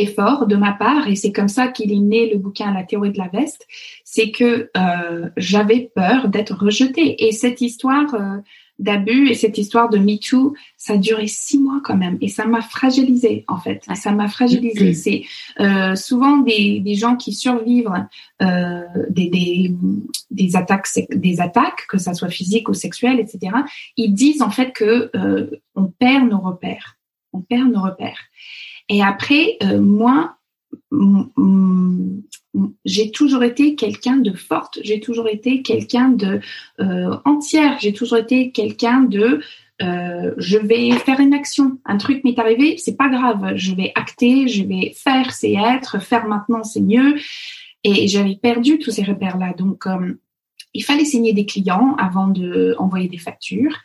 effort de ma part, et c'est comme ça qu'il est né le bouquin La théorie de la veste, c'est que euh, j'avais peur d'être rejetée. Et cette histoire euh, d'abus et cette histoire de MeToo, ça a duré six mois quand même, et ça m'a fragilisée en fait. Ça m'a fragilisée. C'est euh, souvent des, des, gens qui survivent euh, des, des, des, attaques, des attaques, que ça soit physique ou sexuelle, etc. Ils disent en fait que euh, on perd nos repères. On perd nos repères. Et après, euh, moi, j'ai toujours été quelqu'un de forte, j'ai toujours été quelqu'un de euh, entière, j'ai toujours été quelqu'un de euh, je vais faire une action, un truc m'est arrivé, c'est pas grave, je vais acter, je vais faire, c'est être, faire maintenant c'est mieux. Et j'avais perdu tous ces repères-là, donc euh, il fallait signer des clients avant de des factures,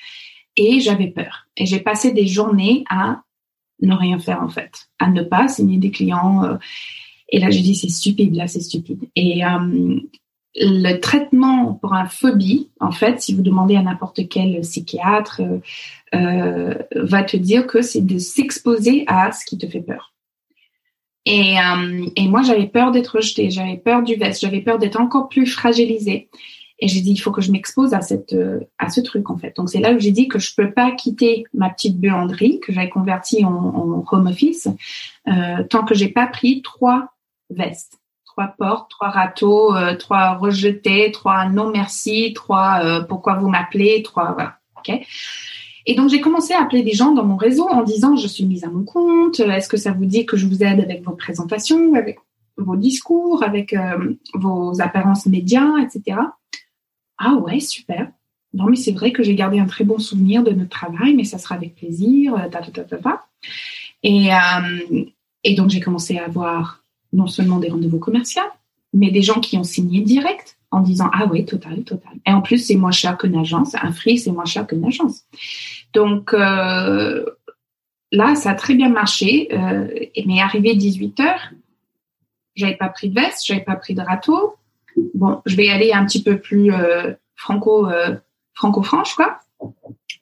et j'avais peur. Et j'ai passé des journées à ne rien faire en fait, à ne pas signer des clients. Euh. et là, je dis c'est stupide, là c'est stupide. Et euh, le traitement pour un phobie, en fait, si vous demandez à n'importe quel psychiatre, euh, va te dire que c'est de s'exposer à ce qui te fait peur. Et, et moi, j'avais peur d'être rejetée, j'avais peur du veste, j'avais peur d'être encore plus fragilisée. Et j'ai dit, il faut que je m'expose à cette, euh, à ce truc, en fait. Donc, c'est là où j'ai dit que je peux pas quitter ma petite buanderie que j'avais convertie en, en, home office, euh, tant que j'ai pas pris trois vestes. Trois portes, trois râteaux, euh, trois rejetés, trois non merci, trois euh, pourquoi vous m'appelez, trois, voilà. OK? Et donc, j'ai commencé à appeler des gens dans mon réseau en disant, je suis mise à mon compte, est-ce que ça vous dit que je vous aide avec vos présentations, avec vos discours, avec vos apparences médias, etc. Ah ouais, super. Non, mais c'est vrai que j'ai gardé un très bon souvenir de notre travail, mais ça sera avec plaisir. Euh, et, euh, et donc, j'ai commencé à avoir non seulement des rendez-vous commerciaux, mais des gens qui ont signé direct en disant Ah oui, total, total. Et en plus, c'est moins cher qu'une agence. Un free, c'est moins cher qu'une agence. Donc, euh, là, ça a très bien marché. Euh, mais arrivé 18 heures, j'avais pas pris de veste, j'avais pas pris de râteau, bon, je vais aller un petit peu plus euh, franco euh, franco-franche quoi.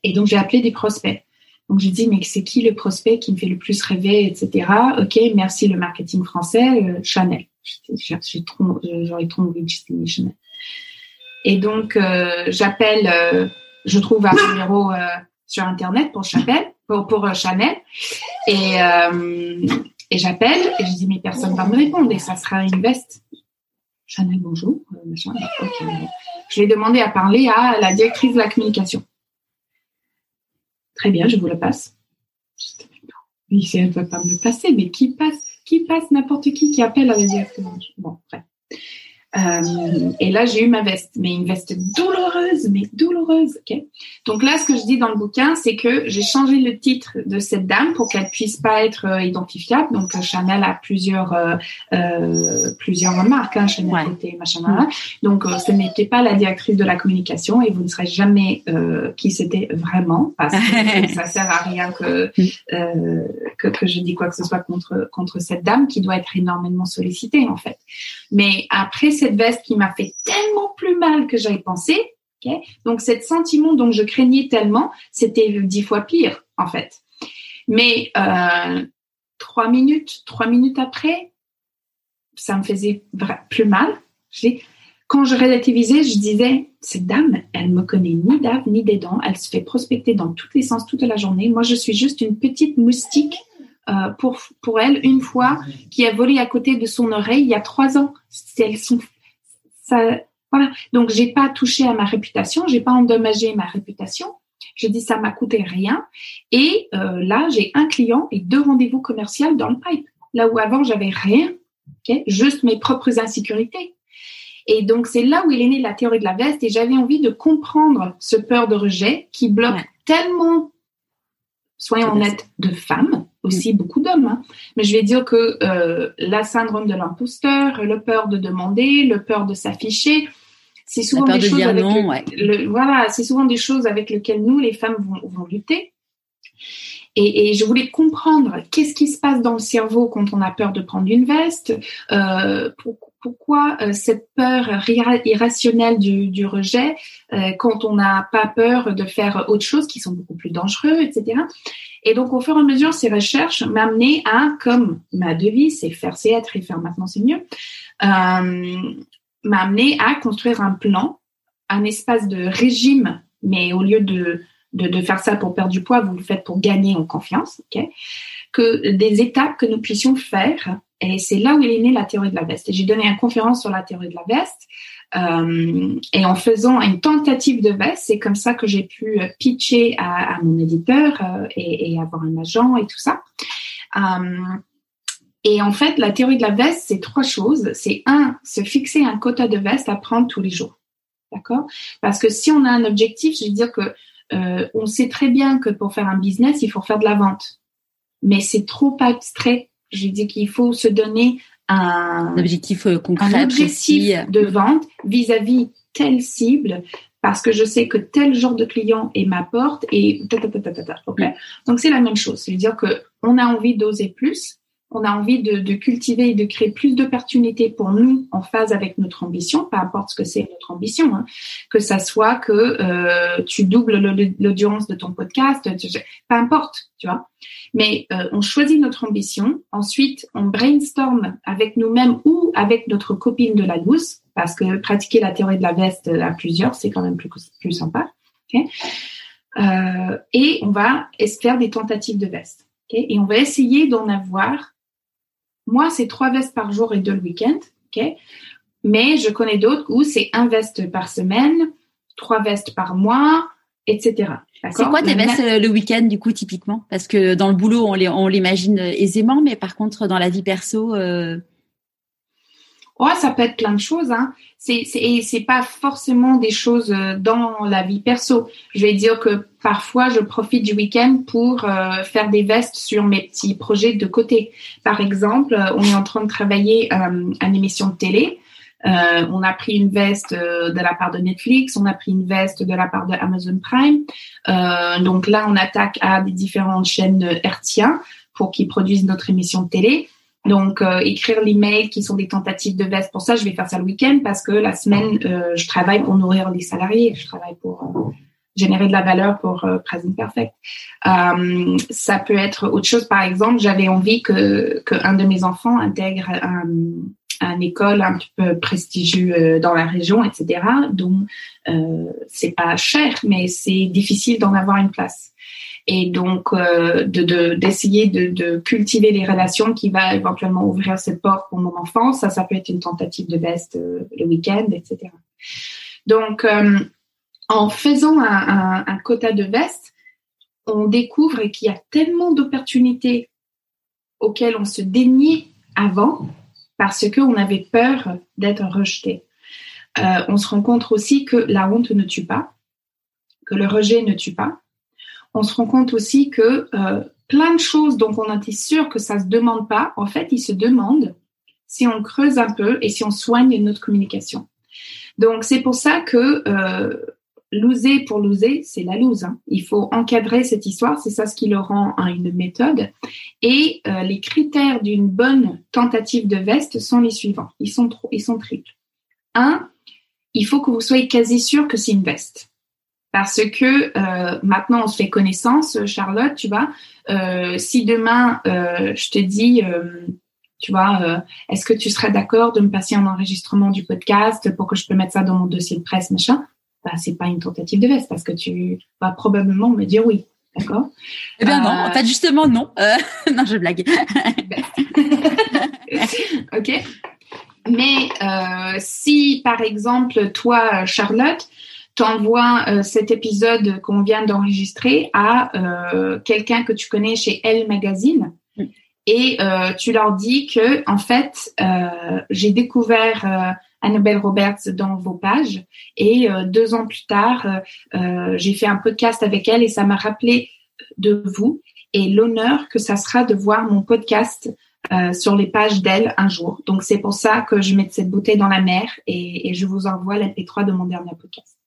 Et donc j'ai appelé des prospects. Donc j'ai dit mais c'est qui le prospect qui me fait le plus rêver, etc. Ok, merci le marketing français, euh, Chanel. Trop, j'aurais trop envie de Chanel. Et donc j'appelle, je trouve un numéro sur internet pour Chanel, pour, Chanel. Et, et j'appelle et je dis mais personne va me répondre et ça sera une veste. Chanel bonjour. Je vais demander à parler à la directrice de la communication. Très bien, je vous le passe. Elle ne peut pas me passer, mais qui passe, qui passe n'importe qui qui appelle à la directrice. Bon, bref. Euh, et là, j'ai eu ma veste, mais une veste douloureuse, mais douloureuse. ok? Donc là, ce que je dis dans le bouquin, c'est que j'ai changé le titre de cette dame pour qu'elle puisse pas être euh, identifiable. Donc euh, Chanel a plusieurs euh, plusieurs marques, hein, Chanel ouais. côté machin. Donc ce n'était pas la directrice de la communication et vous ne saurez jamais qui c'était vraiment parce que ça sert à rien que, mm. que que je dis quoi que ce soit contre contre cette dame qui doit être énormément sollicitée en fait. Mais après cette veste qui m'a fait tellement plus mal que j'avais pensé. donc, cet sentiment dont je craignais tellement, c'était dix fois pire, en fait. Mais euh, trois minutes, trois minutes après, ça me faisait plus mal. Quand je relativisais, je disais, cette dame, elle me connaît ni d'ave ni des dents. Elle se fait prospecter dans tous les sens toute la journée. Moi, je suis juste une petite moustique euh, pour, pour elle une fois qui a volé à côté de son oreille il y a trois ans. Elles sont, ça, voilà. Donc, j'ai pas touché à ma réputation, j'ai pas endommagé ma réputation. Je dis ça m'a coûté rien. Et euh, là, j'ai un client et deux rendez-vous commerciaux dans le pipe. Là où avant, j'avais rien, okay? juste mes propres insécurités. Et donc, c'est là où il est né la théorie de la veste et j'avais envie de comprendre ce peur de rejet qui bloque tellement, soyons honnêtes, de femmes aussi mm. beaucoup d'hommes. Hein. Mais je vais dire que euh, la syndrome de l'imposteur, le peur de demander, le peur de s'afficher, c'est souvent des choses avec le, voilà, c'est souvent des choses avec lesquelles nous les femmes vont, vont lutter. Et, et, je voulais comprendre qu'est-ce qui se passe dans le cerveau quand on a peur de prendre une veste, euh, pourquoi euh, cette peur irrationnelle du, rejet euh, quand on n'a pas peur de faire autre chose qui sont beaucoup plus dangereux, etc. Et donc, au fur et à mesure, ces recherches m'amenaient à, comme ma devise, c'est faire, c'est être et faire maintenant, c'est mieux, euh, m'amener à construire un plan, un espace de régime, mais au lieu de, de, de, faire ça pour perdre du poids, vous le faites pour gagner en confiance, que des étapes que nous puissions faire. Et c'est là où il est né la théorie de la veste. Et j'ai donné une conférence sur la théorie de la veste. Euh, et en faisant une tentative de veste, c'est comme ça que j'ai pu euh, pitcher à, à mon éditeur euh, et, et, avoir un agent et tout ça. Euh, et en fait, la théorie de la veste, c'est trois choses. C'est un, se fixer un quota de veste à prendre tous les jours. D'accord? Parce que si on a un objectif, je veux dire que euh, on sait très bien que pour faire un business, il faut faire de la vente. Mais c'est trop abstrait. Je veux dire qu'il faut se donner un, objectif euh, concret, un objectif de vente vis-à-vis telle cible parce que je sais que tel genre de client est ma porte et ta, ta, ta, ta, ta, Donc c'est la même chose, c'est-à-dire que on a envie d'oser plus, on a envie de, de, cultiver et de créer plus d'opportunités pour nous en phase avec notre ambition, peu importe ce que c'est notre ambition, hein. que ça soit que euh, tu doubles l'audience de ton podcast, peu importe, tu vois. Mais euh, on choisit notre ambition, ensuite on brainstorm avec nous-mêmes ou avec notre copine de la douce, parce que pratiquer la théorie de la veste à plusieurs, c'est quand même plus, plus sympa. Okay euh, et on va faire des tentatives de veste. Okay et on va essayer d'en avoir moi, c'est trois vestes par jour et deux le week-end. ok? Mais je connais d'autres où c'est un veste par semaine, trois vestes par mois, etc. C'est quoi tes vestes euh, le week-end du coup typiquement? Parce que dans le boulot on l'imagine aisément, mais par contre dans la vie perso. Euh... Oh, ça peut être plein de choses. Hein. C'est c'est pas forcément des choses euh, dans la vie perso. Je vais dire que parfois je profite du week-end pour euh, faire des vestes sur mes petits projets de côté. Par exemple, euh, on est en train de travailler euh, une émission de télé. on a pris une veste de la part de Netflix, on a pris une veste de la part de Amazon Prime. donc là, on attaque à des différentes chaînes hertziennes pour qu'ils produisent notre émission de télé. Donc, euh, écrire l'email qui sont des tentatives de veste. Pour ça, je vais faire ça le week-end parce que la semaine, euh, je travaille pour nourrir les salariés. Je travaille pour euh, générer de la valeur pour euh, Present Perfect. ça peut être autre chose. Par exemple, j'avais envie que, que un de mes enfants intègre un, une école un petit peu prestigieuse dans la région, etc. Donc, euh, c'est pas cher, mais c'est difficile d'en avoir une place. Et donc, euh, de d'essayer de, cultiver les relations qui va éventuellement ouvrir cette porte pour mon enfant, ça, ça peut être une tentative de veste euh, le week-end, etc. Donc, euh, en faisant un, quota de veste, on découvre qu'il y a tellement d'opportunités auxquelles on se déniait avant parce qu'on avait peur d'être rejeté. On se rend compte aussi que la honte ne tue pas, que le rejet ne tue pas. On se rend compte aussi que euh, plein de choses dont on était sûr que ça se demande pas, en fait, ils se demandent si on creuse un peu et si on soigne notre communication. Donc c'est pour ça que euh, loser pour loser, c'est la lose. Hein. Il faut encadrer cette histoire, c'est ça ce qui le rend une méthode. Et euh, les critères d'une bonne tentative de veste sont les suivants. Ils sont trop, ils sont triples. Un, il faut que vous soyez quasi sûr que c'est une veste. Parce que euh, maintenant on se fait connaissance, Charlotte, tu vois. Euh, si demain euh, je te dis, euh, tu vois, euh, est-ce que tu serais d'accord de me passer un enregistrement du podcast pour que je peux mettre ça dans mon dossier de presse, machin? Bah, c'est pas une tentative de veste parce que tu vas probablement me dire oui. D'accord? Eh bien non, en fait justement non. non, je blague. ok. Mais euh, si, par exemple, toi, Charlotte, t'envoies euh, cet épisode qu'on vient d'enregistrer à euh, quelqu'un que tu connais chez Elle Magazine mm. et euh, tu leur dis que, en fait, euh, j'ai découvert Annabelle Roberts dans vos pages et deux ans plus tard, j'ai fait un podcast avec elle et ça m'a rappelé de vous et l'honneur que ça sera de voir mon podcast euh, sur les pages d'elle un jour. Donc c'est pour ça que je mets cette bouteille dans la mer et, et je vous envoie p 3 de mon dernier podcast.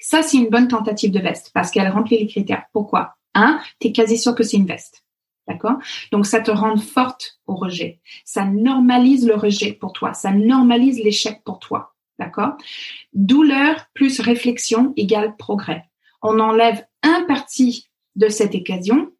Ça c'est une bonne tentative de veste parce qu'elle remplit les critères. Pourquoi? Un, tu es quasi sûr que c'est une veste. D'accord? Donc ça te rend forte au rejet. Ça normalise le rejet pour toi. Ça normalise l'échec pour toi. D'accord? Douleur plus réflexion égale progrès. On enlève un parti de cette occasion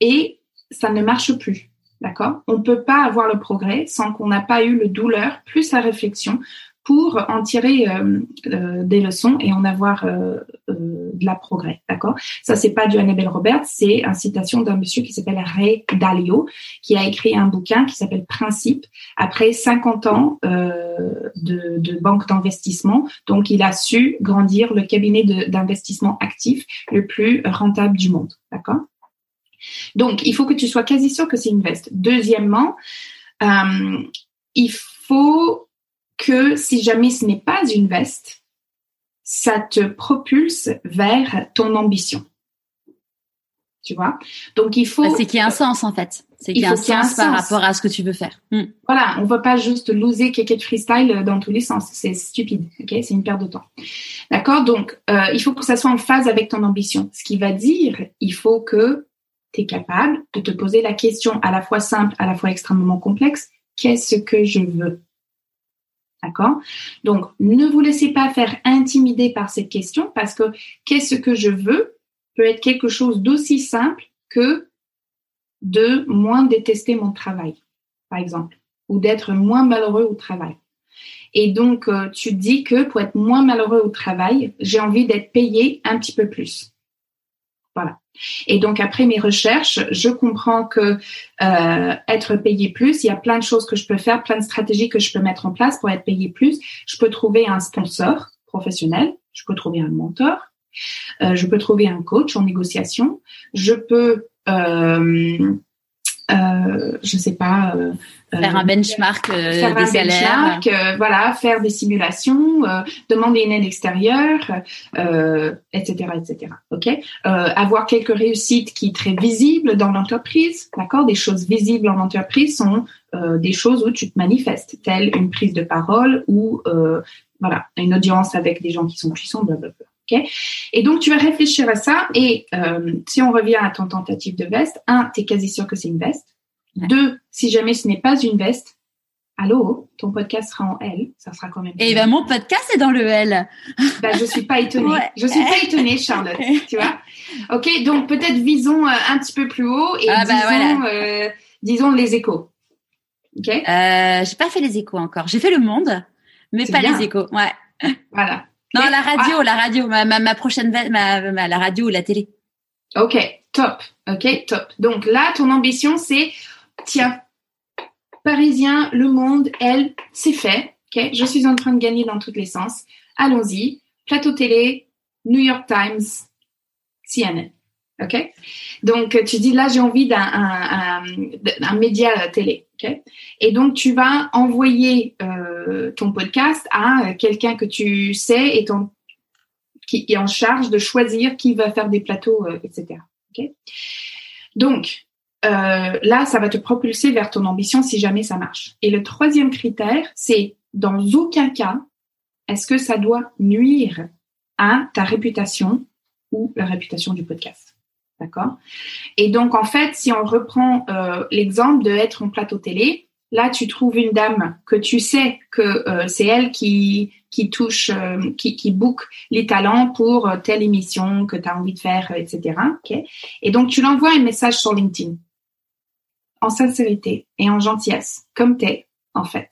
et ça ne marche plus. D'accord? On ne peut pas avoir le progrès sans qu'on n'a pas eu le douleur plus la réflexion pour en tirer euh, euh, des leçons et en avoir euh, de la progrès, d'accord? Ça c'est pas du Annabelle Roberts, c'est une citation d'un monsieur qui s'appelle Ray Dalio, qui a écrit un bouquin qui s'appelle Principe après 50 ans de, de, banque d'investissement. Donc il a su grandir le cabinet d'investissement actif le plus rentable du monde, d'accord? Donc, il faut que tu sois quasi sûr que c'est une veste. Deuxièmement, euh, il faut que si jamais ce n'est pas une veste, ça te propulse vers ton ambition. Tu vois? Donc, il faut... Bah, c'est qu'il y a un sens, en fait. C'est qu'il y a un sens par rapport à ce que tu veux faire. Hmm. Voilà, on ne va pas juste loser de freestyle dans tous les sens. C'est stupide, ok? C'est une perte de temps. D'accord? Donc, euh, il faut que ça soit en phase avec ton ambition. Ce qui va dire, il faut que tu es capable de te poser la question à la fois simple, à la fois extrêmement complexe, qu'est-ce que je veux? D'accord? Donc, ne vous laissez pas faire intimider par cette question parce que qu'est-ce que je veux peut être quelque chose d'aussi simple que de moins détester mon travail, par exemple, ou d'être moins malheureux au travail. Et donc, euh, tu dis que pour être moins malheureux au travail, j'ai envie d'être payé un petit peu plus. Voilà. Et donc après mes recherches, je comprends que euh, être payé plus, il y a plein de choses que je peux faire, plein de stratégies que je peux mettre en place pour être payé plus. Je peux trouver un sponsor professionnel, je peux trouver un mentor, euh, je peux trouver un coach en négociation, je peux euh, euh, je sais pas euh, faire un benchmark euh, faire des un salaires. benchmark, voilà faire des simulations demander une aide extérieure etc etc ok. Avoir quelques réussites qui sont très visibles dans l'entreprise d'accord? Des choses visibles en entreprise sont des choses où tu te manifestes telle une prise de parole ou voilà une audience avec des gens qui sont puissants blablabla et donc, tu vas réfléchir à ça. Et euh, si on revient à ton tentative de veste, un, tu es quasi sûr que c'est une veste. Deux, si jamais ce n'est pas une veste, allô, ton podcast sera en L, ça sera quand même. Et ben mon podcast est dans le L. ben, je suis pas étonnée. Je suis pas étonnée, Charlotte. tu vois. Ok, donc peut-être visons euh, un petit peu plus haut et ah, bah, disons, euh, disons les échos. Ok. Euh, j'ai pas fait les échos encore. J'ai fait le monde, mais pas bien. les échos. Ouais. Voilà. Non, la radio, la radio, ma, ma, ma prochaine, ma, ma- la radio ou la télé. Ok, top. Ok, top. Donc là, ton ambition, c'est, tiens, Parisien, Le Monde, elle, c'est fait. Ok, je suis en train de gagner dans tous les sens. Allons-y. Plateau télé, New York Times, CNN. Ok. Donc tu dis là, j'ai envie d'un un, un- d'un média télé. Et donc tu vas envoyer euh, ton podcast à euh, quelqu'un que tu sais et qui est en charge de choisir qui va faire des plateaux, euh, etc. Donc, là, ça va te propulser vers ton ambition si jamais ça marche. Et le troisième critère, c'est dans aucun cas, est-ce que ça doit nuire à ta réputation ou la réputation du podcast? D'accord? Et donc, en fait, si on reprend euh, l'exemple de être en plateau télé, là, tu trouves une dame que tu sais que euh, c'est elle qui, qui touche, euh, qui, qui book les talents pour euh, telle émission que tu as envie de faire, etc. ok? Et donc, tu l'envoies un message sur LinkedIn en sincérité et en gentillesse, comme t'es, en fait.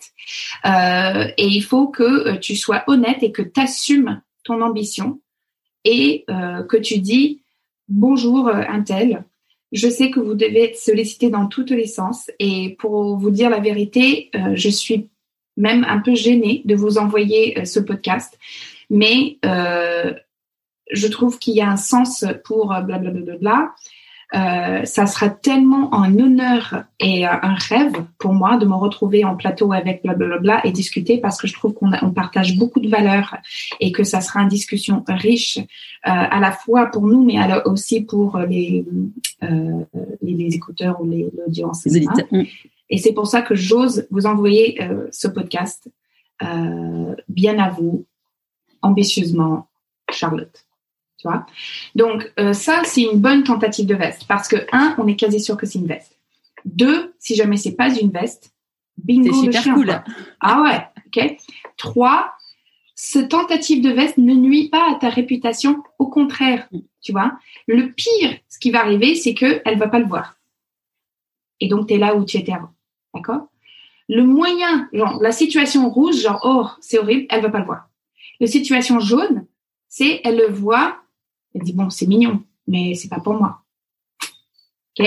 Euh, et il faut que euh, tu sois honnête et que tu assumes ton ambition et que tu dis bonjour euh, un tel. Je sais que vous devez être sollicité dans tous les sens et pour vous dire la vérité, euh, je suis même un peu gênée de vous envoyer euh, ce podcast, mais euh, je trouve qu'il y a un sens pour euh, blablabla. Euh, ça sera tellement un honneur et euh, un rêve pour moi de me retrouver en plateau avec blablabla et discuter parce que je trouve qu'on on partage beaucoup de valeurs et que ça sera une discussion riche euh, à la fois pour nous mais aussi pour les, euh, les, les écouteurs ou les- l'audience. Les. Et c'est pour ça que j'ose vous envoyer euh, ce podcast euh, bien à vous, ambitieusement, Charlotte. Tu vois Donc euh, ça, c'est une bonne tentative de veste parce que un, on est quasi sûr que c'est une veste. Deux, si jamais c'est pas une veste, bingo C'est super chien. cool. quoi. Ah ouais, ok. Trois, ce tentative de veste ne nuit pas à ta réputation, au contraire, tu vois. Le pire, ce qui va arriver, c'est que elle va pas le voir. Et donc tu es là où tu étais avant. D'accord? Le moyen, genre la situation rouge, genre oh, c'est horrible, elle va pas le voir. La situation jaune, c'est elle le voit, elle dit bon, c'est mignon, mais c'est pas pour moi. OK?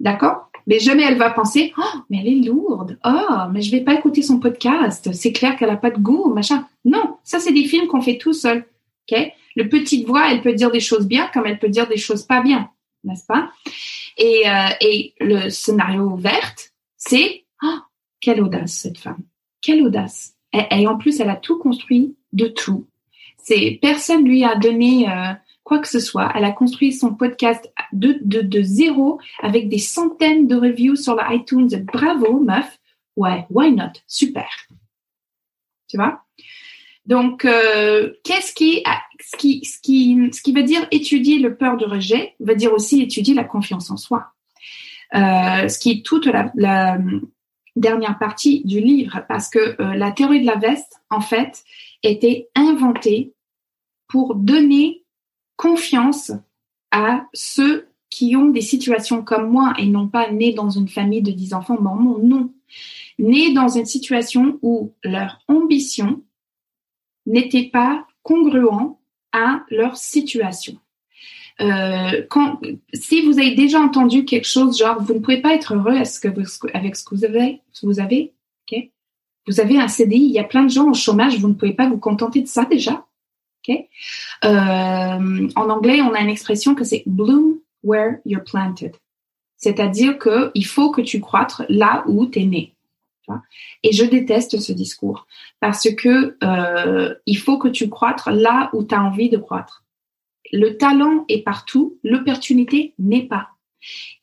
D'accord? Mais jamais elle va penser oh mais elle est lourde. Oh mais je vais pas écouter son podcast. C'est clair qu'elle a pas de goût machin. Non ça c'est des films qu'on fait tout seul. Ok? Le petite voix elle peut dire des choses bien comme elle peut dire des choses pas bien n'est-ce pas? Et, euh, et le scénario verte c'est oh quelle audace cette femme. Quelle audace. Et, et en plus elle a tout construit de tout. C'est personne lui a donné euh, quoi que ce soit elle a construit son podcast de, de, de zéro avec des centaines de reviews sur la iTunes. Bravo, meuf. Ouais, why not? Super. Tu vois? Donc, euh, qu'est-ce qui, ce qui, ce qui, ce qui veut dire étudier le peur de rejet, veut dire aussi étudier la confiance en soi. Euh, ce qui est toute la, la dernière partie du livre, parce que euh, la théorie de la veste, en fait, était inventée pour donner confiance à ceux qui ont des situations comme moi et non pas nés dans une famille de 10 enfants mormons, non. Nés dans une situation où leur ambition n'était pas congruent à leur situation. Euh, quand, si vous avez déjà entendu quelque chose genre vous ne pouvez pas être heureux avec ce que vous, vous avez, vous avez, Vous avez un CDI, il y a plein de gens au chômage, vous ne pouvez pas vous contenter de ça déjà, euh, En anglais, on a une expression que c'est bloom where you're planted. C'est-à-dire que il faut que tu croîtres là où tu es né. Et je déteste ce discours parce que euh, il faut que tu croîtres là où tu as envie de croître. Le talent est partout, l'opportunité n'est pas.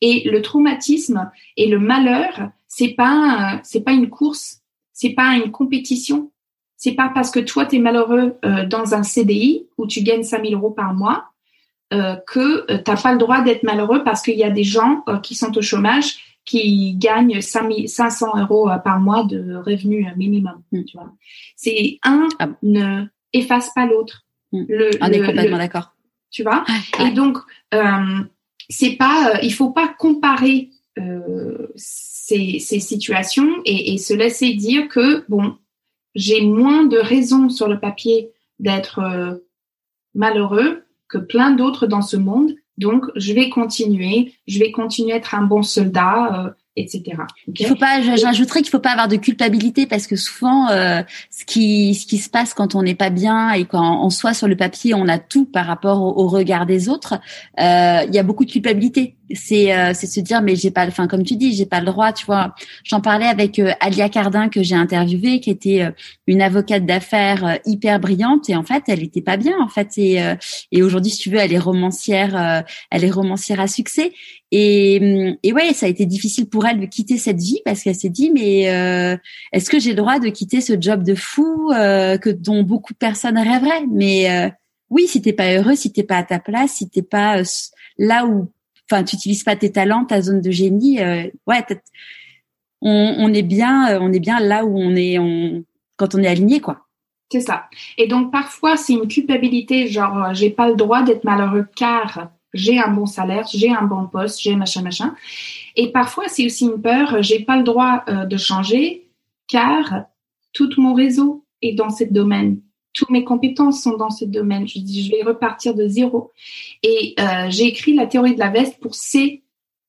Et le traumatisme et le malheur, c'est pas c'est pas une course, c'est pas une compétition. C'est pas parce que toi tu es malheureux euh, dans un CDI où tu gagnes 5000 euros par mois euh, que euh, t'as pas le droit d'être malheureux parce qu'il y a des gens qui sont au chômage qui gagnent 5 500 euros par mois de revenus minimum. Mm. Tu vois, c'est un Ah bon. ne efface pas l'autre. Mm. Le, On est complètement d'accord. tu vois? Ouais. Et donc, c'est pas, il faut pas comparer euh, ces, ces situations et, et, se laisser dire que, bon, j'ai moins de raisons sur le papier d'être euh, malheureux que plein d'autres dans ce monde. Donc, je vais continuer, je vais continuer à être un bon soldat, euh, etc. Il faut pas, j'ajouterais qu'il faut pas avoir de culpabilité parce que souvent, euh, ce qui ce qui se passe quand on n'est pas bien et quand on soit sur le papier, on a tout par rapport au, regard des autres. Euh, il y a beaucoup de culpabilité. C'est euh, c'est se dire mais j'ai pas, enfin comme tu dis, j'ai pas le droit. Tu vois, j'en parlais avec Alia Cardin que j'ai interviewée, qui était une avocate d'affaires hyper brillante et en fait elle était pas bien en fait et et aujourd'hui si tu veux elle est romancière, elle est romancière à succès et, et ouais, ça a été difficile pour elle de quitter cette vie parce qu'elle s'est dit mais euh, est-ce que j'ai le droit de quitter ce job de fou euh, que dont beaucoup de personnes rêveraient? Mais euh, oui, si t'es pas heureux, si t'es pas à ta place, si t'es pas là où, enfin, tu utilises pas tes talents, ta zone de génie, ouais, on, on, est bien, on est bien là où on est, on, quand on est aligné, quoi. C'est ça. Et donc parfois c'est une culpabilité, genre j'ai pas le droit d'être malheureux car j'ai un bon salaire, j'ai un bon poste, j'ai machin, machin. Et parfois, c'est aussi une peur, j'ai pas le droit euh, de changer car tout mon réseau est dans ce domaine. Toutes mes compétences sont dans ce domaine. Je dis, je vais repartir de zéro. Et euh, j'ai écrit la théorie de la veste pour ces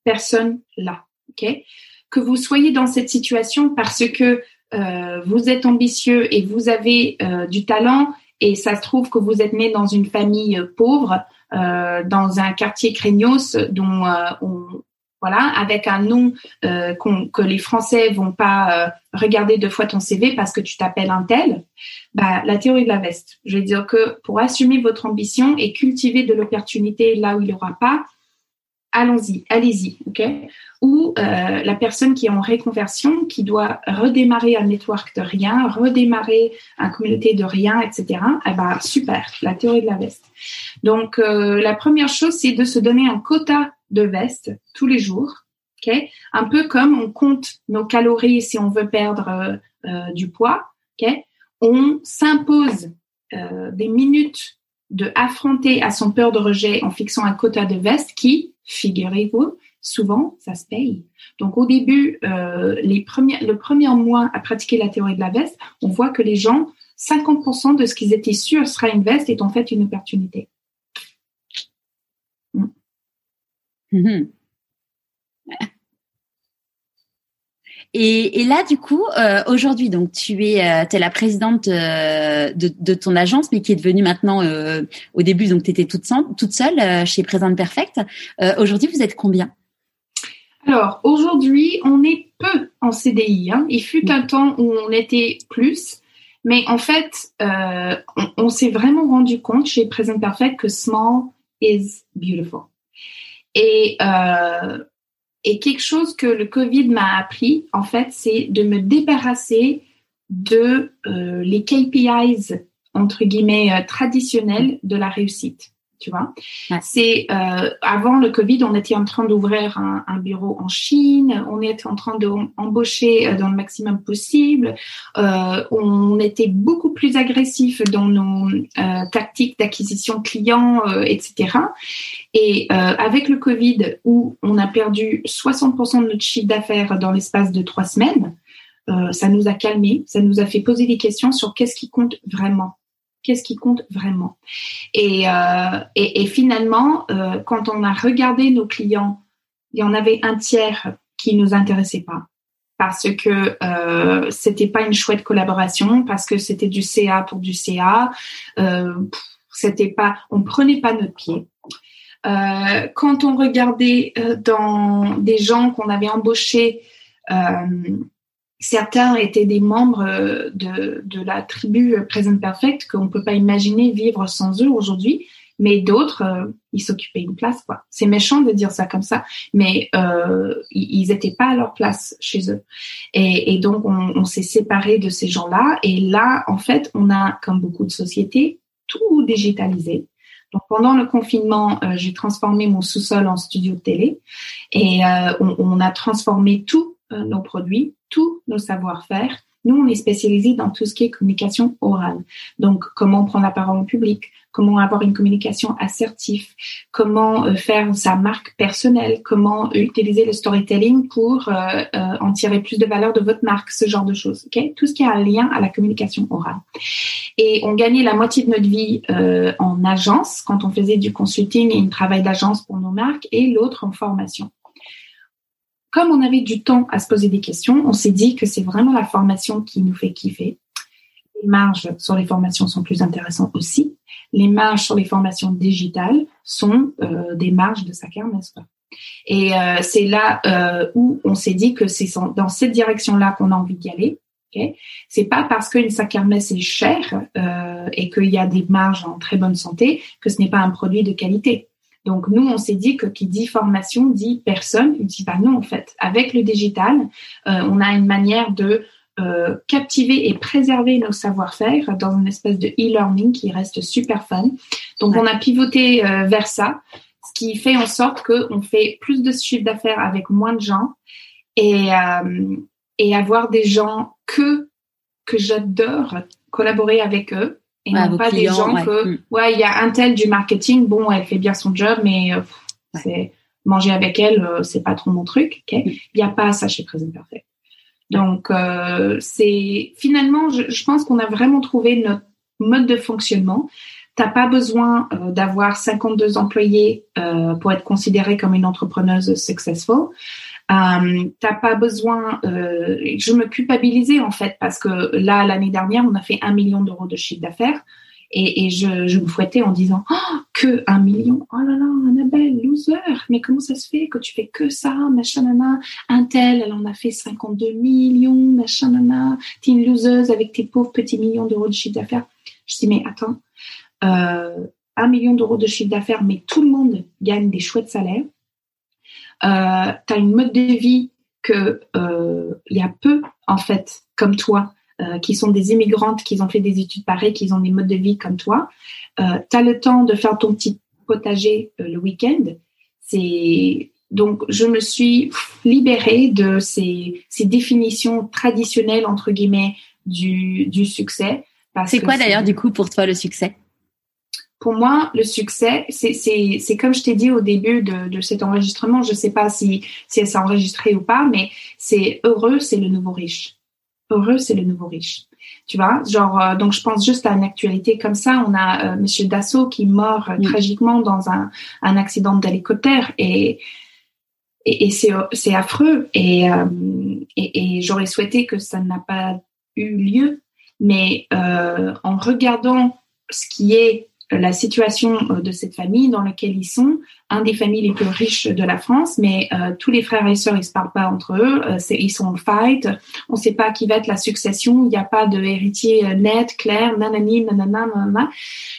personnes-là. ok? Que vous soyez dans cette situation parce que euh, vous êtes ambitieux et vous avez euh, du talent et ça se trouve que vous êtes né dans une famille pauvre, euh, dans un quartier craignos dont euh, on, voilà, avec un nom euh, que les Français vont pas regarder deux fois ton CV parce que tu t'appelles un tel, bah, la théorie de la veste. Je veux dire que pour assumer votre ambition et cultiver de l'opportunité là où il n'y aura pas, allons-y, allez-y, ok? Ou euh, la personne qui est en réconversion, qui doit redémarrer un network de rien, redémarrer une communauté de rien, etc. Eh ben super, la théorie de la veste. Donc euh, la première chose, c'est de se donner un quota de veste tous les jours, ok? Un peu comme on compte nos calories si on veut perdre euh, du poids, ok? On s'impose des minutes de affronter à son peur de rejet en fixant un quota de veste qui, figurez-vous, souvent, ça se paye. Donc au début, euh, les premiers, le premier mois à pratiquer la théorie de la veste, on voit que les gens, 50% de ce qu'ils étaient sûrs sera une veste est en fait une opportunité. Mm. Mm-hmm. Et, et, là, du coup, euh, aujourd'hui, donc tu es, euh, es la présidente euh, de, de, ton agence, mais qui est devenue maintenant, euh, au début, donc tu étais toute, toute seule euh, chez Présente Perfect. aujourd'hui, vous êtes combien? Alors, aujourd'hui, on est peu en CDI. Hein. Il fut un temps où on était plus, mais en fait, on, on s'est vraiment rendu compte chez Présente Perfect que small is beautiful. Et euh, et quelque chose que le Covid m'a appris, en fait, c'est de me débarrasser de euh, les KPIs entre guillemets euh, traditionnels de la réussite tu vois. C'est euh, avant le Covid, on était en train d'ouvrir un, un, bureau en Chine, on était en train d'embaucher euh, dans le maximum possible, euh, on était beaucoup plus agressif dans nos euh, tactiques d'acquisition clients, euh, etc. Et euh, avec le Covid, où on a perdu 60% de notre chiffre d'affaires dans l'espace de trois semaines, ça nous a calmé, ça nous a fait poser des questions sur qu'est-ce qui compte vraiment qu'est-ce qui compte vraiment. Et, euh, et, finalement, euh, quand on a regardé nos clients, il y en avait un tiers qui nous intéressait pas parce que euh, c'était pas une chouette collaboration, parce que c'était du CA pour du CA, euh, c'était pas, on prenait pas notre pied. Euh, quand on regardait euh, dans des gens qu'on avait embauchés certains étaient des membres euh, de, de la tribu Present Perfect qu'on ne peut pas imaginer vivre sans eux aujourd'hui, mais d'autres, euh, ils s'occupaient une place. quoi. C'est méchant de dire ça comme ça, mais euh, ils n'étaient pas à leur place chez eux. Et, donc, on, s'est séparé de ces gens-là. Et là, en fait, on a, comme beaucoup de sociétés, tout digitalisé. Donc pendant le confinement, euh, j'ai transformé mon sous-sol en studio de télé et on, a transformé euh, nos produits, tous nos savoir-faire Nous, on est spécialisé dans tout ce qui est communication orale. Donc, comment prendre la parole en public, comment avoir une communication assertive, comment euh, faire sa marque personnelle, comment utiliser le storytelling pour euh, euh, en tirer plus de valeur de votre marque, ce genre de choses. ok? Tout ce qui a un lien à la communication orale. Et on gagnait la moitié de notre vie en agence quand on faisait du consulting et un travail d'agence pour nos marques et l'autre en formation comme on avait du temps à se poser des questions, on s'est dit que c'est vraiment la formation qui nous fait kiffer. Les marges sur les formations sont plus intéressantes aussi. Les marges sur les formations digitales sont euh, des marges de sa kermesse. Et euh, c'est là euh, où on s'est dit que c'est dans cette direction-là qu'on a envie d'y aller. C'est pas parce qu'une kermesse est chère et qu'il y a des marges en très bonne santé que ce n'est pas un produit de qualité. Donc nous, on s'est dit que qui dit formation dit personne. Il dit pas non en fait. Avec le digital, on a une manière de euh, captiver et préserver nos savoir-faire dans une espèce de e-learning qui reste super fun. Donc, on a pivoté euh, vers ça, ce qui fait en sorte qu'on fait plus de chiffre d'affaires avec moins de gens et, euh, et avoir des gens que, que j'adore collaborer avec eux et non pas des gens que, mm. ouais, il y a un tel du marketing, bon, elle fait bien son job, mais c'est manger avec elle, c'est pas trop mon truc. Mm. Il n'y a pas ça chez Present Perfect. Donc, euh, c'est finalement, je, pense qu'on a vraiment trouvé notre mode de fonctionnement. T'as pas besoin euh, d'avoir 52 employés euh, pour être considéré comme une entrepreneuse successful. Euh, t'as pas besoin. Euh, je me culpabilisais en fait parce que là l'année dernière on a fait un million d'euros de chiffre d'affaires. Et, et je, je, me fouettais en disant oh, que un million, oh là là, Annabelle, loser, mais comment ça se fait que tu fais que ça, machin nana, un tel, elle en a fait 52 millions, machin nana, t'es une loseuse avec tes pauvres petits millions d'euros de chiffre d'affaires. Je dis mais attends, euh, un million d'euros de chiffre d'affaires, mais tout le monde gagne des chouettes salaires. Euh, t'as une mode de vie que euh, il y a peu en fait comme toi euh, qui sont des immigrantes, qui ont fait des études pareilles, qui ont des modes de vie comme toi. Euh, tu as le temps de faire ton petit potager euh, le week-end. C'est donc je me suis libérée de ces, ces définitions traditionnelles entre guillemets du, du succès. C'est quoi d'ailleurs du coup pour toi le succès? Pour moi, le succès, c'est comme je t'ai dit au début de, de, cet enregistrement, je ne sais pas si, si elle s'est enregistrée ou pas, mais c'est heureux, c'est le nouveau riche heureux, c'est le nouveau riche. Tu vois, genre, euh, donc je pense juste à une actualité comme ça. On a euh, Monsieur Dassault qui mort euh, tragiquement dans un, un accident d'hélicoptère et et, et c'est affreux et, et, et j'aurais souhaité que ça n'a pas eu lieu. Mais en regardant ce qui est la situation euh, de cette famille dans laquelle ils sont, un des familles les plus riches de la France, mais euh, tous les frères et sœurs ils se parlent pas entre eux, euh, ils sont en fight, on sait pas qui va être la succession, il n'y a pas de héritier net, clair, nanani, nanana, nanana.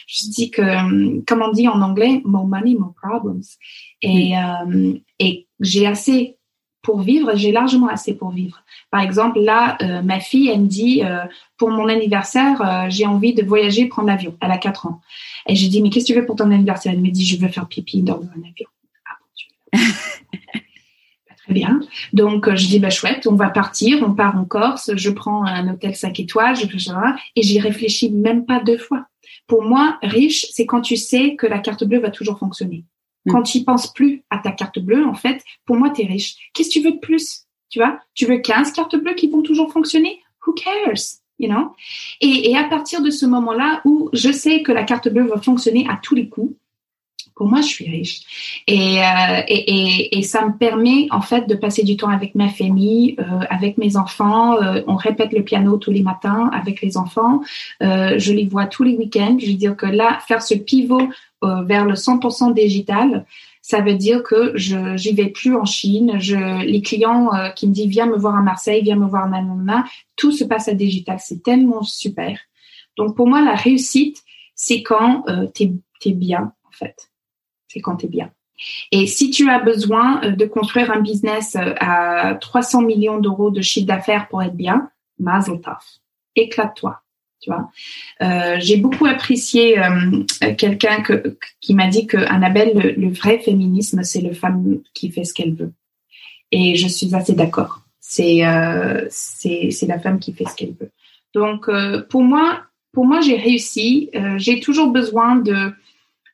Je dis que, comme on dit en anglais, more money, more problems. Et, et j'ai assez pour vivre, j'ai largement assez pour vivre. Par exemple, là, euh, ma fille, elle me dit, euh, pour mon anniversaire, euh, j'ai envie de voyager, prendre l'avion. Elle a 4 ans. Et j'ai dit, mais qu'est-ce que tu veux pour ton anniversaire? Elle me dit, je veux faire pipi dans un avion. Ah, bon, Très bien. Donc, je dis, bah, chouette, on va partir, on part en Corse, je prends un hôtel 5 étoiles, je, et j'y réfléchis même pas deux fois. Pour moi, riche, c'est quand tu sais que la carte bleue va toujours fonctionner. Mm. Quand tu penses plus à ta carte bleue, en fait, pour moi, tu es riche. Qu'est-ce que tu veux de plus? Tu vois? Tu veux 15 cartes bleues qui vont toujours fonctionner? Who cares? You know? Et, et à partir de ce moment-là où je sais que la carte bleue va fonctionner à tous les coups, pour moi, je suis riche. Et, euh, et, et, et, ça me permet, en fait, de passer du temps avec ma famille, euh, avec mes enfants. Euh, on répète le piano tous les matins avec les enfants. Euh, je les vois tous les week-ends. Je veux dire que là, faire ce pivot vers le 100% digital, ça veut dire que je j'y vais plus en Chine. Je, les clients euh, qui me disent viens me voir à Marseille, viens me voir à Nanana, tout se passe à digital. C'est tellement super. Donc pour moi, la réussite, c'est quand tu es, es bien, en fait c'est quand tu es bien. Et si tu as besoin euh, de construire un business euh, à 300 millions d'euros de chiffre d'affaires pour être bien, mazel éclate-toi. Tu vois, euh, j'ai beaucoup apprécié quelqu'un que, qui m'a dit que Annabelle, le, le vrai féminisme, c'est le femme qui fait ce qu'elle veut. Et je suis assez d'accord. c'est c'est c'est la femme qui fait ce qu'elle veut. Donc pour moi pour moi j'ai réussi. j'ai toujours besoin de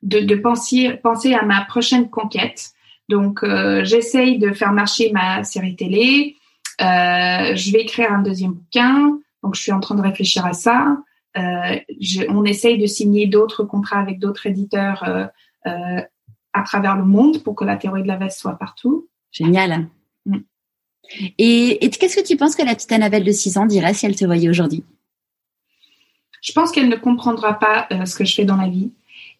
de, de penser penser à ma prochaine conquête. Donc j'essaye de faire marcher ma série télé. je vais écrire un deuxième bouquin. Donc je suis en train de réfléchir à ça. Euh, on essaye de signer d'autres contrats avec d'autres éditeurs euh, euh, à travers le monde pour que la théorie de la veste soit partout. Génial. Mm. Et, qu'est-ce que tu penses que la petite Annabelle de 6 ans dirait si elle te voyait aujourd'hui? Je pense qu'elle ne comprendra pas ce que je fais dans la vie.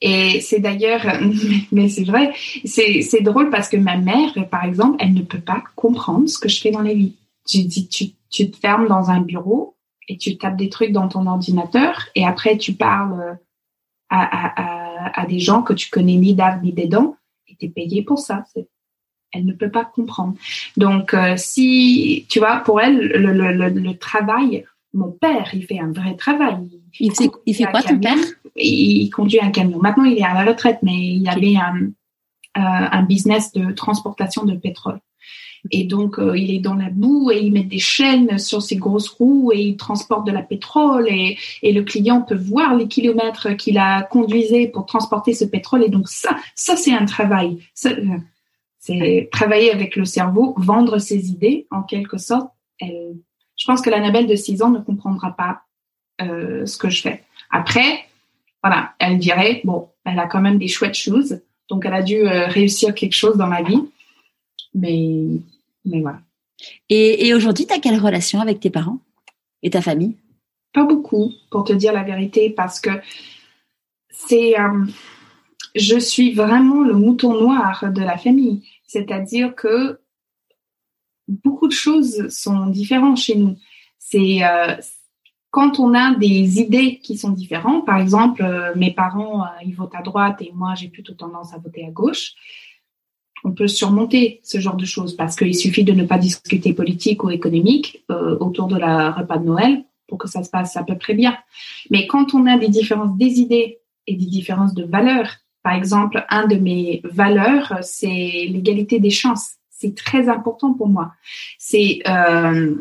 Et c'est d'ailleurs, mais c'est vrai, c'est drôle parce que ma mère, par exemple, elle ne peut pas comprendre ce que je fais dans la vie. Je dis, tu, tu te fermes dans un bureau et tu tapes des trucs dans ton ordinateur et après tu parles euh, à, à, à, des gens que tu connais ni d'ave ni des dents et tu es payé pour ça. Elle ne peut pas comprendre. Donc, euh, si, tu vois, pour elle, le, le, le, travail, mon père, il fait un vrai travail. Il, fait, il fait quoi ton père? Il, conduit un camion. Maintenant, il est à la retraite, mais il avait un, euh, un business de transportation de pétrole. Et donc, euh, il est dans la boue et il met des chaînes sur ses grosses roues et il transporte de la pétrole et, et le client peut voir les kilomètres qu'il a conduisé pour transporter ce pétrole. Et donc, ça, ça c'est un travail. Euh, c'est travailler avec le cerveau, vendre ses idées en quelque sorte. Je pense que l'Annabelle de 6 ans ne comprendra pas euh, ce que je fais. Après, voilà, elle dirait, bon, elle a quand même des chouettes choses, donc elle a dû réussir quelque chose dans la vie. Mais mais voilà. Et, aujourd'hui, tu as quelle relation avec tes parents et ta famille? Pas beaucoup, pour te dire la vérité, parce que c'est, euh, je suis vraiment le mouton noir de la famille. C'est-à-dire que beaucoup de choses sont différentes chez nous. C'est euh, quand on a des idées qui sont différentes. Par exemple, euh, mes parents, ils votent à droite et moi, j'ai plutôt tendance à voter à gauche on peut surmonter ce genre de choses parce qu'il suffit de ne pas discuter politique ou économique euh, autour de la repas de Noël pour que ça se passe à peu près bien. Mais quand on a des différences des idées et des différences de valeurs, par exemple, un de mes valeurs, c'est l'égalité des chances. C'est très important pour moi. C'est euh,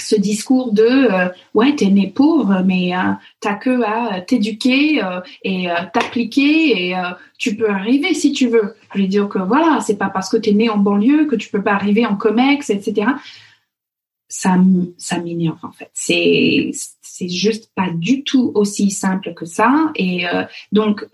ce discours de euh, ouais t'es né pauvre mais euh, t'as que à t'éduquer euh, et t'appliquer et tu peux arriver si tu veux. Je veux dire que voilà c'est pas parce que t'es né en banlieue que tu peux pas arriver en comex etc ça ça m'énerve en fait. C'est c'est juste pas du tout aussi simple que ça et donc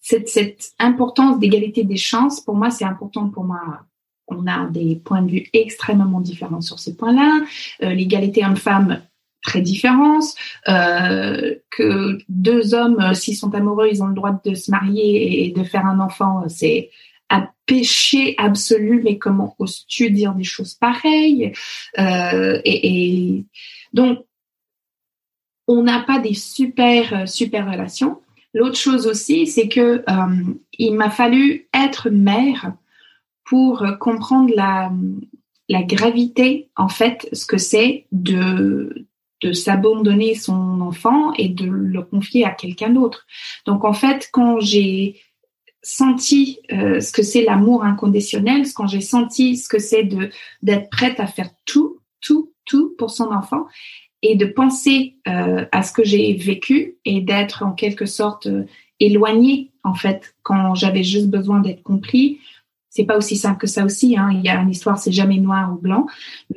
cette, cette importance d'égalité des chances pour moi c'est important pour moi on a des points de vue extrêmement différents sur ces points-là. Euh, l'égalité homme-femme très différente, euh, que deux hommes, euh, s'ils sont amoureux, ils ont le droit de se marier et de faire un enfant, c'est un péché absolu, mais comment oses-tu dire des choses pareilles? Et, donc, on n'a pas des super, super relations. L'autre chose aussi, c'est que il m'a fallu être mère pour comprendre la, gravité, en fait, ce que c'est de, de s'abandonner son enfant et de le confier à quelqu'un d'autre. Donc, en fait, quand j'ai senti euh, ce que c'est l'amour inconditionnel, quand j'ai senti ce que c'est de d'être prête à faire tout, tout, tout pour son enfant et de penser euh, à ce que j'ai vécu et d'être en quelque sorte euh, éloignée en fait quand j'avais juste besoin d'être compris c'est pas aussi simple que ça aussi. Hein. Il y a une histoire, c'est jamais noir ou blanc,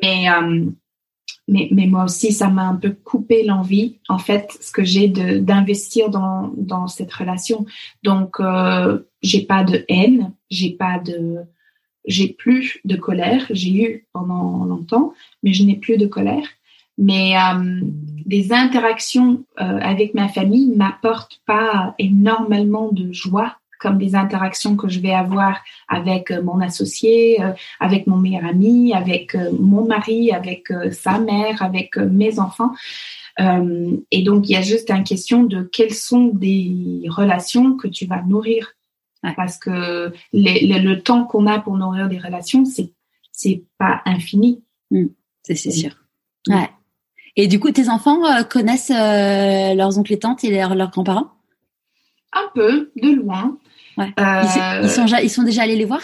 mais euh, mais, mais moi aussi, ça m'a un peu coupé l'envie, en fait, ce que j'ai d'investir dans, dans cette relation. Donc, euh, j'ai pas de haine, j'ai pas de, j'ai plus de colère. J'ai eu pendant longtemps, mais je n'ai plus de colère. Mais euh, des interactions euh, avec ma famille m'apportent pas énormément de joie comme des interactions que je vais avoir avec euh, mon associé, euh, avec mon meilleur ami, avec euh, mon mari, avec sa mère, avec mes enfants. et donc, il y a juste une question de quelles sont des relations que tu vas nourrir. Parce que le temps qu'on a pour nourrir des relations, c'est c'est pas infini. Mmh. c'est sûr. Ouais. Et du coup, tes enfants connaissent leurs oncles et tantes et leurs, leurs grands-parents? Un peu, de loin. Euh, ils, sont, ils sont déjà allés les voir?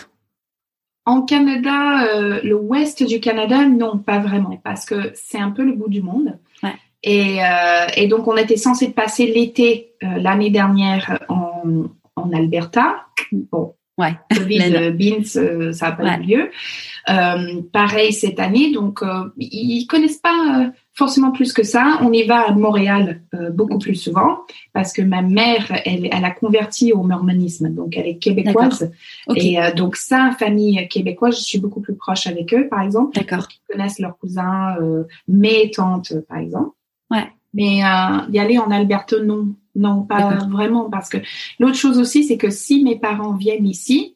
En Canada, euh, le ouest du Canada, non, pas vraiment, parce que c'est un peu le bout du monde. Ouais. Et, euh, et, donc, on était censé passer l'été euh, l'année dernière en, en, Alberta. Bon, ouais. Covid, Beans, ça n'a pas eu lieu. pareil cette année, donc ils connaissent pas forcément plus que ça. On y va à Montréal euh, beaucoup plus souvent parce que ma mère, elle, elle, a converti au mormonisme, donc elle est québécoise. Okay. Et euh, donc sa famille québécoise, je suis beaucoup plus proche avec eux, par exemple. D'accord. Ils connaissent leurs cousins, euh, mes tantes, par exemple. Ouais. Mais euh, y aller en Alberta, non, non, pas vraiment, parce que l'autre chose aussi, c'est que si mes parents viennent ici,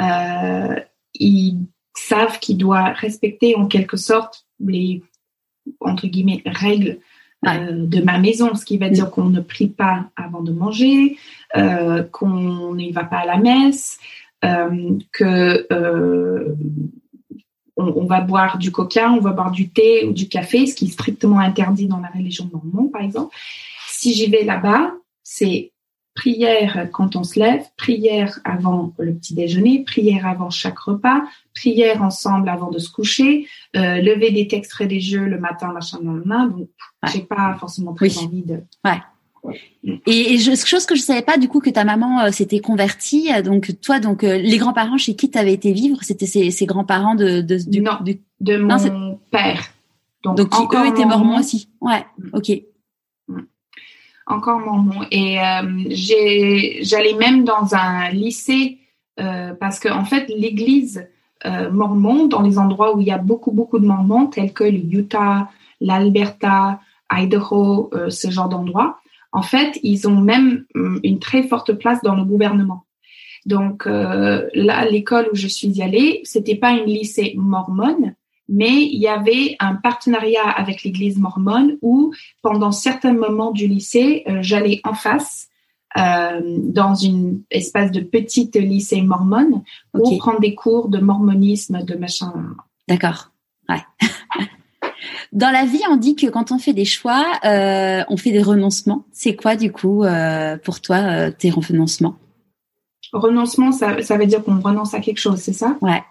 euh, ils savent qu'ils doivent respecter en quelque sorte les entre guillemets règles euh, de ma maison, ce qui va dire qu'on ne prie pas avant de manger, euh, qu'on n'y va pas à la messe, euh, que euh, on, on, va boire du coca, on va boire du thé ou du café, ce qui est strictement interdit dans la religion mormon, par exemple. Si j'y vais là-bas, c'est prière quand on se lève, prière avant le petit déjeuner, prière avant chaque repas, prière ensemble avant de se coucher, euh, lever des textes religieux le matin, machin, main. Donc, ouais. j'ai pas forcément très oui. envie de. Ouais. Et, et je, chose que je savais pas du coup que ta maman euh, s'était convertie. Donc toi, donc euh, les grands-parents chez qui tu avais été vivre, c'était ses, ses grands-parents de, de du, non, du... de mon non, père. Donc, donc qui eux étaient mormons aussi. Ouais. Ok encore mormon. Et euh, j'allais même dans un lycée euh, parce que en fait l'église euh, mormon, dans les endroits où il y a beaucoup beaucoup de mormons, tels que le Utah, l'Alberta, Idaho, ce genre d'endroits, en fait ils ont même une très forte place dans le gouvernement. Donc euh, là, l'école où je suis allée, c'était pas une lycée mormone, mais il y avait un partenariat avec l'Église mormone où, pendant certains moments du lycée, euh, j'allais en face euh, dans une espèce de petite lycée mormone pour okay. prendre des cours de mormonisme, de machin. D'accord. Ouais. Dans la vie, on dit que quand on fait des choix, euh, on fait des renoncements. C'est quoi, du coup, pour toi, tes renoncements? Renoncement, ça, ça veut dire qu'on renonce à quelque chose, c'est ça? Ouais.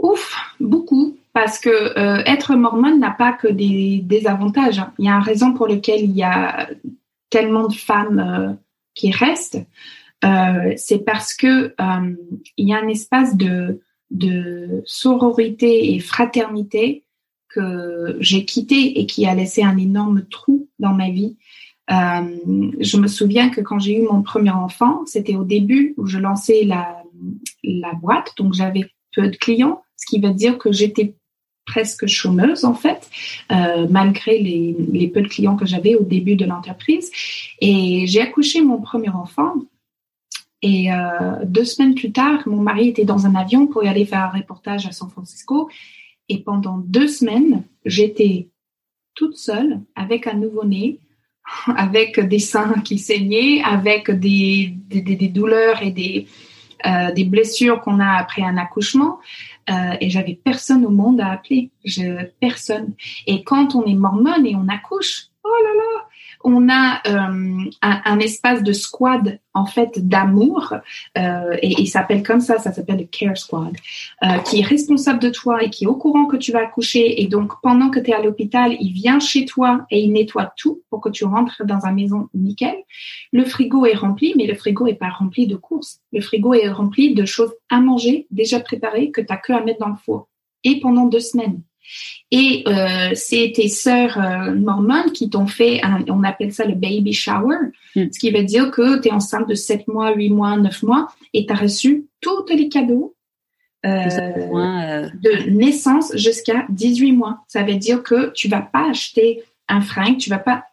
Ouf, beaucoup, parce que euh, être mormone n'a pas que des, avantages. Hein. Il y a une raison pour laquelle il y a tellement de femmes euh, qui restent. Euh, c'est parce que il y a un espace de, sororité et fraternité que j'ai quitté et qui a laissé un énorme trou dans ma vie. je me souviens que quand j'ai eu mon premier enfant, c'était au début où je lançais la, boîte, donc j'avais peu de clients, qui veut dire que j'étais presque chômeuse en fait, euh, malgré les, peu de clients que j'avais au début de l'entreprise. Et j'ai accouché mon premier enfant. Et euh, deux semaines plus tard, mon mari était dans un avion pour y aller faire un reportage à San Francisco. Et pendant deux semaines, j'étais toute seule avec un nouveau-né, avec des seins qui saignaient, avec des, douleurs et euh, des blessures qu'on a après un accouchement. Euh, et j'avais personne au monde à appeler, personne. Et quand on est mormone et on accouche, oh là là, on a euh, un, un, espace de squad en fait d'amour euh, et il s'appelle comme ça, ça s'appelle le care squad, euh, qui est responsable de toi et qui est au courant que tu vas accoucher et donc pendant que tu es à l'hôpital, il vient chez toi et il nettoie tout pour que tu rentres dans une maison nickel. Le frigo est rempli, mais le frigo est pas rempli de courses. Le frigo est rempli de choses à manger déjà préparées que tu as que à mettre dans le four et pendant deux semaines. Et euh, c'est tes sœurs euh, mormones qui t'ont fait, un, on appelle ça le baby shower, mm. ce qui veut dire que tu es enceinte de 7 mois, 8 mois, 9 mois et tu as reçu tous les cadeaux euh, de naissance jusqu'à 18 mois. Ça veut dire que tu vas pas acheter un fringue, tu vas pas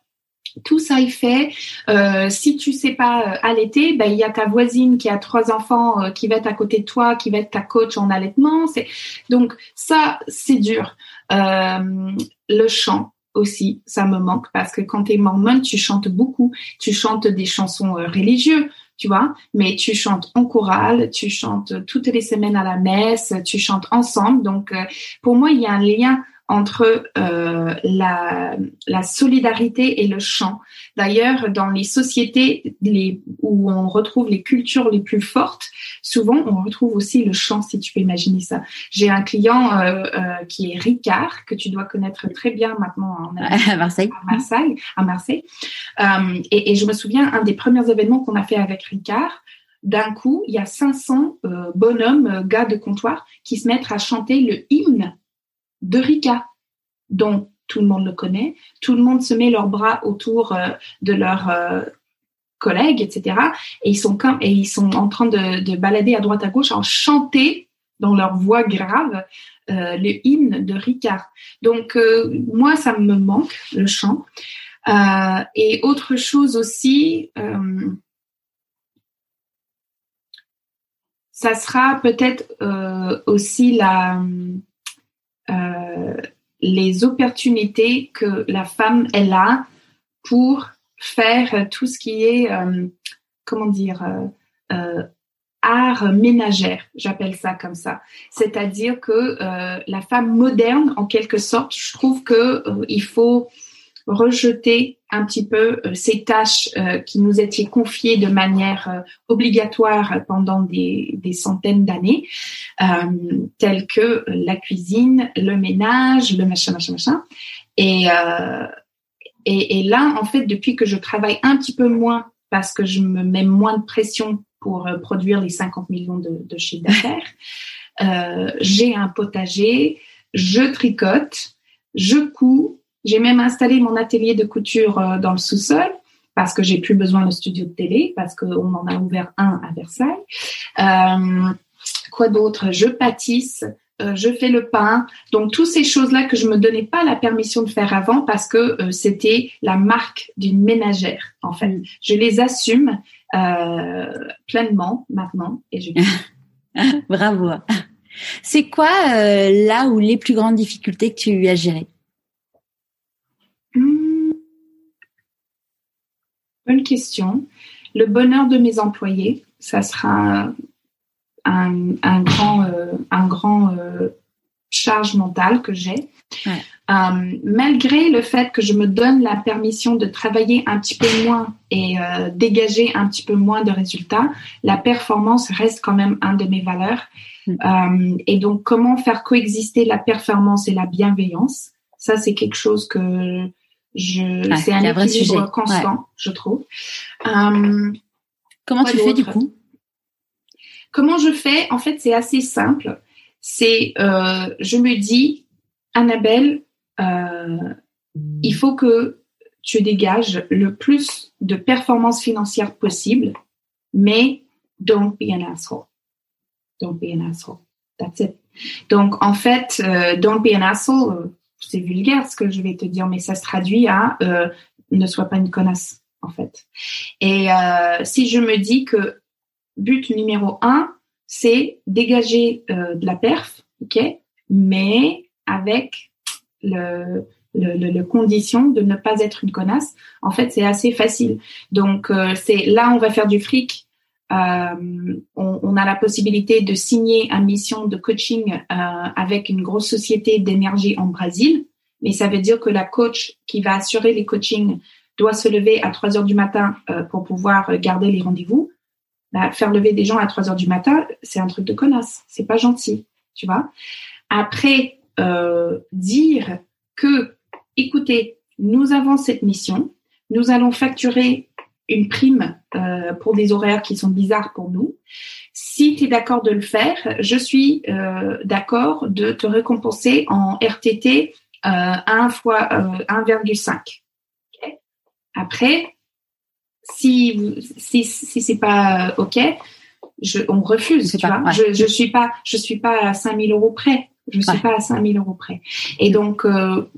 tout ça est fait. Euh, si tu sais pas euh, allaiter, ben il y a ta voisine qui a trois enfants euh, qui va être à côté de toi, qui va être ta coach en allaitement. C'est donc ça c'est dur. Euh, le chant aussi, ça me manque parce que quand tu es mormone, tu chantes beaucoup. Tu chantes des chansons religieuses, tu vois, mais tu chantes en chorale, tu chantes toutes les semaines à la messe, tu chantes ensemble. Donc pour moi, il y a un lien entre euh, la, la, solidarité et le chant. D'ailleurs, dans les sociétés les, où on retrouve les cultures les plus fortes, souvent on retrouve aussi le chant, si tu peux imaginer ça. J'ai un client euh, euh, qui est Ricard, que tu dois connaître très bien maintenant en, à Marseille. À Marseille, à Marseille. Euh, et, et, je me souviens, un des premiers événements qu'on a fait avec Ricard, d'un coup, il y a 500 euh, bonhommes, euh, gars de comptoir, qui se mettent à chanter le hymne de Rika, dont tout le monde le connaît. Tout le monde se met leurs bras autour euh, de leurs collègues, etc. Et ils sont et ils sont en train de, de, balader à droite à gauche en chanter dans leur voix grave le hymne de Ricard. Donc moi, ça me manque le chant. et autre chose aussi ça sera peut-être euh, aussi la, euh, les opportunités que la femme elle a pour faire tout ce qui est euh, comment dire euh, art ménagère, j'appelle ça comme ça. C'est-à-dire que la femme moderne, en quelque sorte, je trouve que il faut rejeter un petit peu euh, ces tâches euh, qui nous étaient confiées de manière euh, obligatoire pendant des, des centaines d'années, telles que la cuisine, le ménage, le machin, machin, machin. Et, et, là, en fait, depuis que je travaille un petit peu moins parce que je me mets moins de pression pour produire les 50 millions de, de chiffres d'affaires, j'ai un potager, je tricote, je couds, j'ai même installé mon atelier de couture euh, dans le sous-sol parce que j'ai plus besoin de studio de télé, parce qu'on en a ouvert un à Versailles. Euh, quoi d'autre? Je pâtisse, euh, je fais le pain. Donc, toutes ces choses-là que je me donnais pas la permission de faire avant parce que euh, c'était la marque d'une ménagère, en fait. Je les assume euh, pleinement maintenant et je... Bravo. C'est quoi là où les plus grandes difficultés que tu as gérées? Bonne question. Le bonheur de mes employés, ça sera un, un grand, euh, un grand euh, charge mentale que j'ai. Euh, malgré le fait que je me donne la permission de travailler un petit peu moins et dégager un petit peu moins de résultats, la performance reste quand même un de mes valeurs. Mm. et donc, comment faire coexister la performance et la bienveillance? Ça, c'est quelque chose que je, c'est un équilibre constant, je trouve. Euh, Comment tu fais du coup? Comment je fais? En fait, c'est assez simple. C'est, euh, je me dis, Annabelle, euh, il faut que tu dégages le plus de performances financières possible, mais don't be an asshole. Don't be an asshole. That's it. Donc, en fait, euh, don't be an asshole, c'est vulgaire ce que je vais te dire, mais ça se traduit à euh, ne sois pas une connasse, en fait. Et euh, si je me dis que but numéro un, c'est dégager euh, de la perf, ok, mais avec le, le, condition de ne pas être une connasse. En fait, c'est assez facile. Donc, c'est là, on va faire du fric euh, on, on, a la possibilité de signer une mission de coaching euh, avec une grosse société d'énergie en Brésil, mais ça veut dire que la coach qui va assurer les coachings doit se lever à 3 heures du matin euh, pour pouvoir garder les rendez-vous. Bah, faire lever des gens à 3 heures du matin, c'est un truc de connasse, c'est pas gentil, tu vois. Après, euh, dire que, écoutez, nous avons cette mission, nous allons facturer une prime euh, pour des horaires qui sont bizarres pour nous. Si tu es d'accord de le faire, je suis euh, d'accord de te récompenser en RTT euh, 1 fois 1,5. Euh, okay. Après, si si si c'est pas ok, je, on refuse. Tu vois, je je suis pas je suis pas à 5000 euros près. Je suis pas à 5000 euros près. Et donc euh,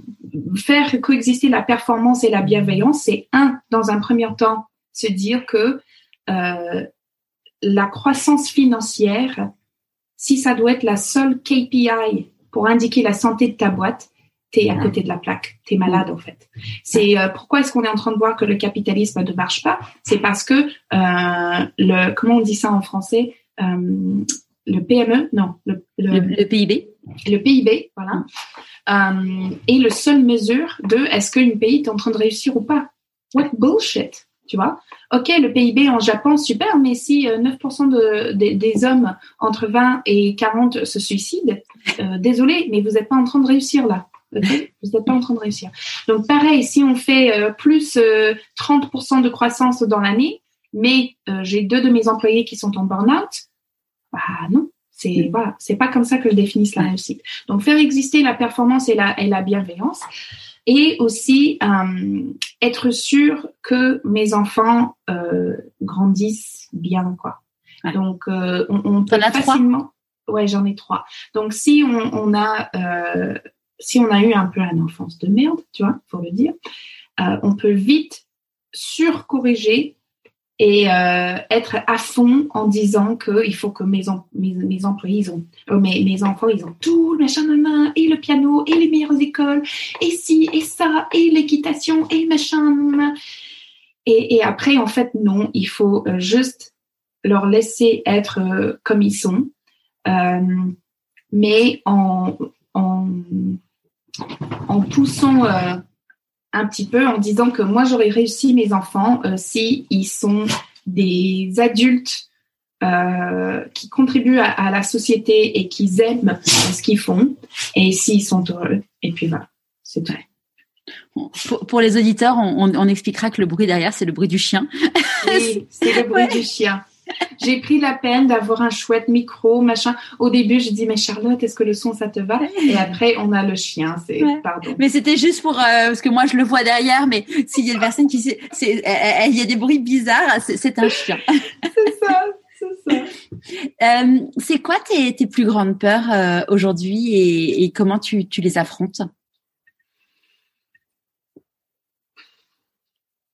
faire coexister la performance et la bienveillance, c'est un dans un premier temps se dire que euh, la croissance financière, si ça doit être la seule KPI pour indiquer la santé de ta boîte, tu es à côté de la plaque, tu es malade en fait. C'est euh, pourquoi est-ce qu'on est en train de voir que le capitalisme ne marche pas? C'est parce que euh, le comment on dit ça en français? Le PME, non, le, le, PIB. Le PIB, voilà. Est le seul mesure de est-ce qu'une pays est en train de réussir ou pas? What bullshit, tu vois. Ok, le PIB en Japon, super, mais si 9% euh, de, des hommes entre 20 et 40 se suicident, euh, désolé, mais vous n'êtes pas en train de réussir là. vous n'êtes pas en train de réussir. Donc pareil, si on fait euh, plus 30% de croissance dans l'année, mais j'ai deux de mes employés qui sont en burn-out, bah non, c'est mm. voilà, c'est pas comme ça que je définisse la réussite. Donc faire exister la performance et la, et la bienveillance, et aussi euh, être sûr que mes enfants euh, grandissent bien quoi. Donc euh, on, on peut facilement. Ouais, j'en ai trois. Donc si on, on a si on a eu un peu une enfance de merde, tu vois, faut le dire, on peut vite surcorriger et euh, être à fond en disant que il faut que mes, mes, mes, employés ils ont euh, mes, mes enfants ils ont tout le machin main et le piano et les meilleures écoles et ci et ça et l'équitation et machin et, et après en fait non il faut euh, juste leur laisser être euh, comme ils sont mais en en, en poussant un petit peu en disant que moi j'aurais réussi mes enfants euh, si ils sont des adultes euh, qui contribuent à, la société et qui aiment ce qu'ils font et s'ils sont heureux. Et puis voilà, c'est vrai. Pour, pour, les auditeurs, on, on, expliquera que le bruit derrière, c'est le bruit du chien. Oui, c'est le bruit du chien. J'ai pris la peine d'avoir un chouette micro, machin. Au début, je dis mais Charlotte, est-ce que le son ça te va? Et après, on a le chien. C'est pardon. Mais c'était juste pour euh, parce que moi je le vois derrière, mais s'il y a une personne qui il y a des bruits bizarres, c'est un chien. c'est ça. C'est ça. Euh, c'est quoi tes, tes, plus grandes peurs euh, aujourd'hui et, et, comment tu, tu les affrontes?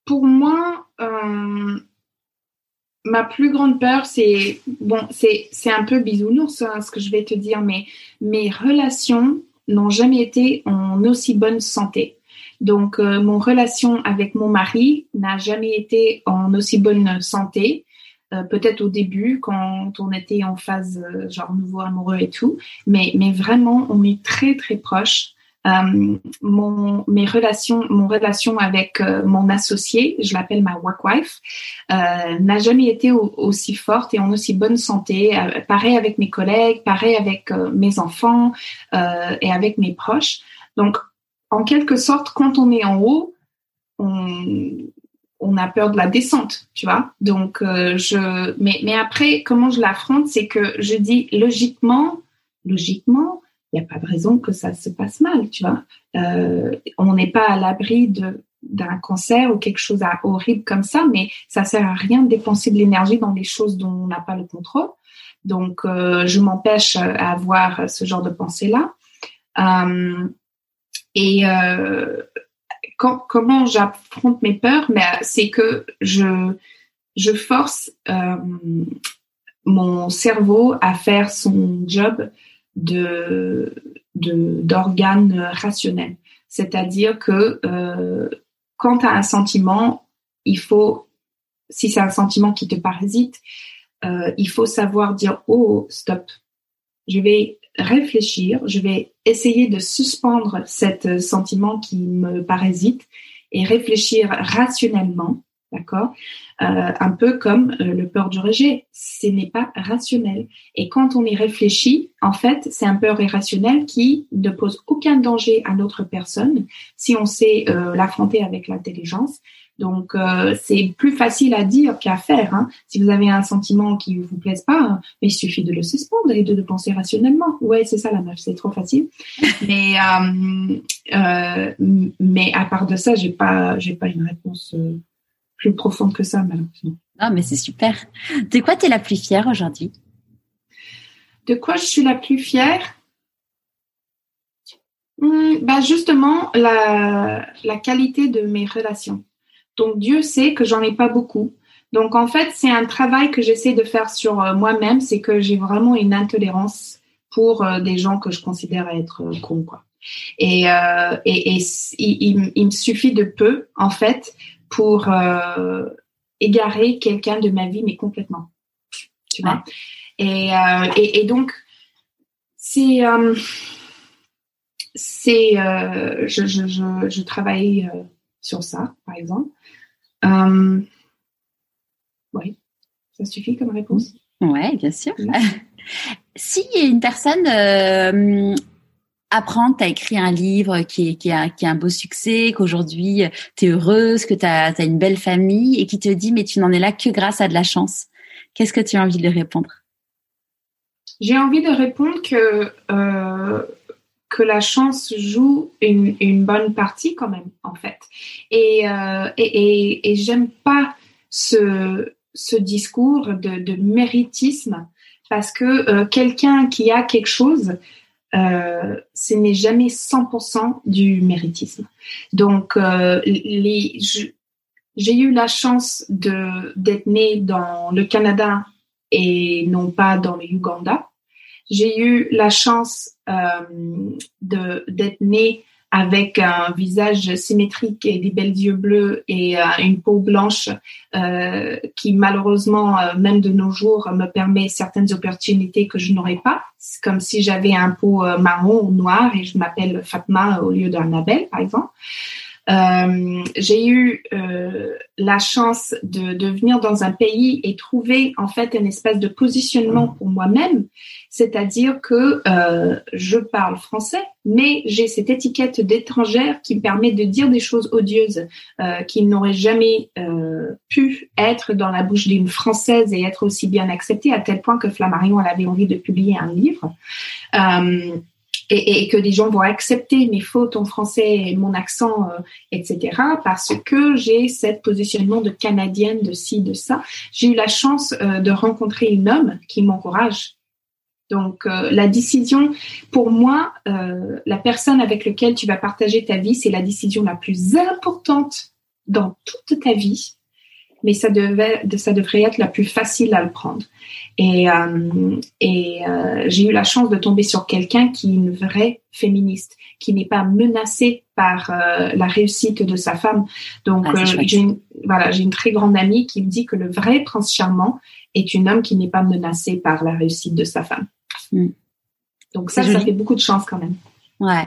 Pour moi, euh, ma plus grande peur, c'est bon, c'est un peu bisounours hein, ce que je vais te dire, mais mes relations n'ont jamais été en aussi bonne santé. Donc, euh, mon relation avec mon mari n'a jamais été en aussi bonne santé. Euh, peut-être au début quand on était en phase euh, genre nouveau amoureux et tout, mais mais vraiment on est très très proches. Euh, mon, mes relations, mon relation avec euh, mon associé, je l'appelle ma work wife, euh, n'a jamais été aussi forte et en aussi bonne santé. Euh, pareil avec mes collègues, pareil avec mes enfants et avec mes proches. Donc, en quelque sorte, quand on est en haut, on, on a peur de la descente, tu vois. Donc, je, mais, mais après, comment je l'affronte, c'est que je dis logiquement, logiquement, il n'y a pas de raison que ça se passe mal, tu vois. Euh, on n'est pas à l'abri de d'un cancer ou quelque chose horrible comme ça, mais ça sert à rien de dépenser de l'énergie dans des choses dont on n'a pas le contrôle. Donc, euh, je m'empêche à avoir ce genre de pensée-là. Euh, et comment j'affronte mes peurs? Mais ben, c'est que je je force mon cerveau à faire son job de d'organes rationnels. C'est-à-dire que euh, quand tu as un sentiment, il faut, si c'est un sentiment qui te parasite, euh, il faut savoir dire oh stop, je vais réfléchir, je vais essayer de suspendre cet sentiment qui me parasite et réfléchir rationnellement D'accord? Euh, Un peu comme euh, le peur du rejet. Ce n'est pas rationnel. Et quand on y réfléchit, en fait, c'est un peur irrationnel qui ne pose aucun danger à notre personne si on sait euh, l'affronter avec l'intelligence. Donc, c'est plus facile à dire qu'à faire. Hein. Si vous avez un sentiment qui vous plaise pas, il suffit de le suspendre et de le penser rationnellement. Ouais, c'est ça la meuf, c'est trop facile. Mais, mais à part de ça, j'ai pas, j'ai pas une réponse plus profonde que ça, malheureusement. Ah, mais c'est super. De quoi tu es la plus fière aujourd'hui? De quoi je suis la plus fière? Bah Justement, la, la qualité de mes relations. Donc, Dieu sait que j'en ai pas beaucoup. Donc, en fait, c'est un travail que j'essaie de faire sur euh, moi-même, c'est que j'ai vraiment une intolérance pour euh, des gens que je considère être euh, cons, quoi. Et, et, il, il, me suffit de peu, en fait, pour euh, égarer quelqu'un de ma vie, mais complètement. Tu vois? Et, et, et, donc, c'est c'est je, je, je, je, travaille sur ça, par exemple. oui, ça suffit comme réponse? Oui, bien sûr. si une personne apprend que tu as écrit un livre qui, a un beau succès, qu'aujourd'hui tu es heureuse, que tu as, une belle famille et qui te dit mais tu n'en es là que grâce à de la chance, qu'est-ce que tu as envie de répondre? J'ai envie de répondre que, euh, que la chance joue une, bonne partie quand même en fait. Et, euh, j'aime pas ce, discours de, de méritisme parce que euh, quelqu'un qui a quelque chose, euh, ce n'est jamais 100% du méritisme. Donc, euh, les, j'ai eu la chance de d'être née dans le Canada et non pas dans le Uganda. J'ai eu la chance de d'être née avec un visage symétrique et des belles yeux bleus et euh, une peau blanche euh, qui malheureusement, euh, même de nos jours, me permet certaines opportunités que je n'aurais pas. C'est comme si j'avais un peau marron ou noir et je m'appelle Fatma au lieu d'Annabelle, par exemple. Euh, j'ai eu euh, la chance de, de, venir dans un pays et trouver en fait un espèce de positionnement pour moi-même, c'est-à-dire que euh, je parle français, mais j'ai cette étiquette d'étrangère qui me permet de dire des choses odieuses euh, qui n'auraient jamais euh, pu être dans la bouche d'une française et être aussi bien acceptées, à tel point que Flammarion elle avait envie de publier un livre. Euh, et, et, que les gens vont accepter mes fautes en français et mon accent, euh, etc. Parce que j'ai cette positionnement de canadienne, de ci, de ça. J'ai eu la chance euh, de rencontrer une homme qui m'encourage. Donc euh, la décision, pour moi, la personne avec laquelle tu vas partager ta vie, c'est la décision la plus importante dans toute ta vie mais ça devait, ça devrait être la plus facile à le prendre. Et, euh, et euh, j'ai eu la chance de tomber sur quelqu'un qui est une vraie féministe, qui n'est pas menacée par euh, la réussite de sa femme. Donc ah, j'ai une, voilà, j'ai une très grande amie qui me dit que le vrai prince charmant est une homme qui n'est pas menacé par la réussite de sa femme. Hmm. Donc ça, ça fait beaucoup de chance quand même. Ouais.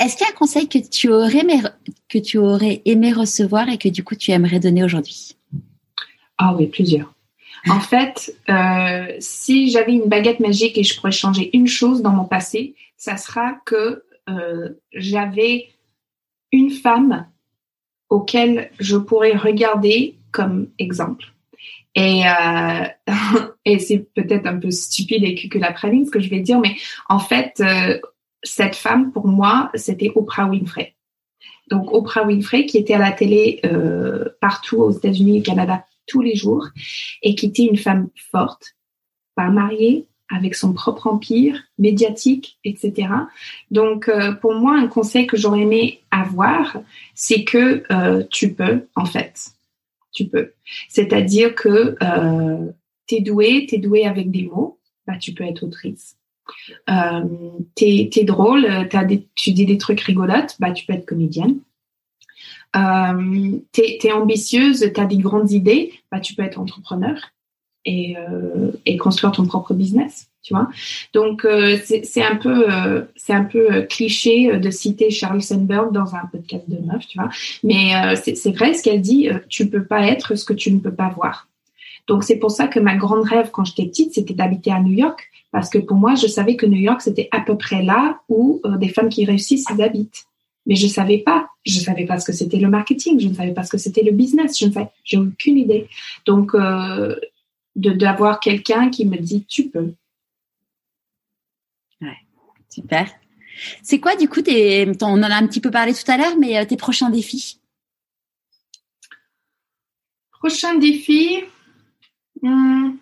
Est-ce qu'il y a un conseil que tu aurais aimé, que tu aurais aimé recevoir et que du coup tu aimerais donner aujourd'hui? Ah oui, plusieurs. En fait, euh, si j'avais une baguette magique et je pourrais changer une chose dans mon passé, ça sera que euh, j'avais une femme auquel je pourrais regarder comme exemple. Et, euh, et c'est peut-être un peu stupide et que la praline ce que je vais dire, mais en fait, cette femme, pour moi, c'était Oprah Winfrey. Donc Oprah Winfrey, qui était à la télé partout aux États-Unis et au Canada tous les jours et qui était une femme forte, pas mariée, avec son propre empire médiatique, etc. Donc, euh, pour moi, un conseil que j'aurais aimé avoir, c'est que euh, tu peux, en fait, tu peux. C'est-à-dire que euh, t'es doué, t'es doué avec des mots, bah tu peux être autrice. Euh, t'es es drôle, as des, tu dis des trucs rigolotes, bah tu peux être comédienne. Euh, tu es, ambitieuse, tu as des grandes idées, bah, tu peux être entrepreneur et, euh, construire ton propre business, tu vois. Donc euh, c'est un peu euh, c'est un peu cliché de citer Charles Sandberg dans un podcast de meuf, tu vois. Mais c'est vrai ce qu'elle dit, tu peux pas être ce que tu ne peux pas voir. Donc c'est pour ça que ma grande rêve quand j'étais petite, c'était d'habiter à New York parce que pour moi, je savais que New York c'était à peu près là où des femmes qui réussissent ils habitent mais je savais pas. Je savais pas ce que c'était le marketing, je ne savais pas ce que c'était le business, je ne savais, j'ai aucune idée. Donc, euh, de d'avoir quelqu'un qui me dit tu peux. Ouais, super. C'est quoi du coup tes, on en a un petit peu parlé tout à l'heure, mais euh, tes prochains défis? Prochain défi. Hmm.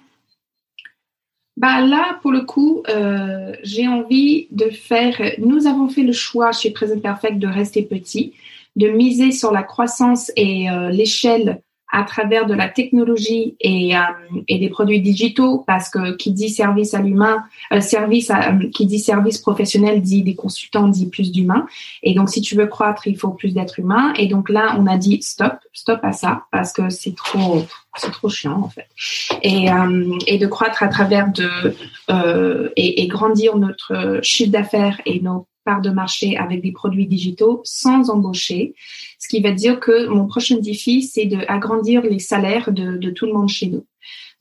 Bah là, pour le coup, euh, j'ai envie de faire. Nous avons fait le choix chez Present Perfect de rester petit, de miser sur la croissance et euh, l'échelle à travers de la technologie et, euh, et des produits digitaux, parce que qui dit service à l'humain, euh, service à, qui dit service professionnel dit des consultants, dit plus d'humains. Et donc, si tu veux croître, il faut plus d'êtres humains. Et donc là, on a dit stop, stop à ça, parce que c'est trop, c'est trop chiant en fait. Et, et de croître à travers de et, et grandir notre chiffre d'affaires et nos parts de marché avec des produits digitaux sans embaucher. Ce qui va dire que mon prochain défi, c'est d'agrandir les salaires de, tout le monde chez nous.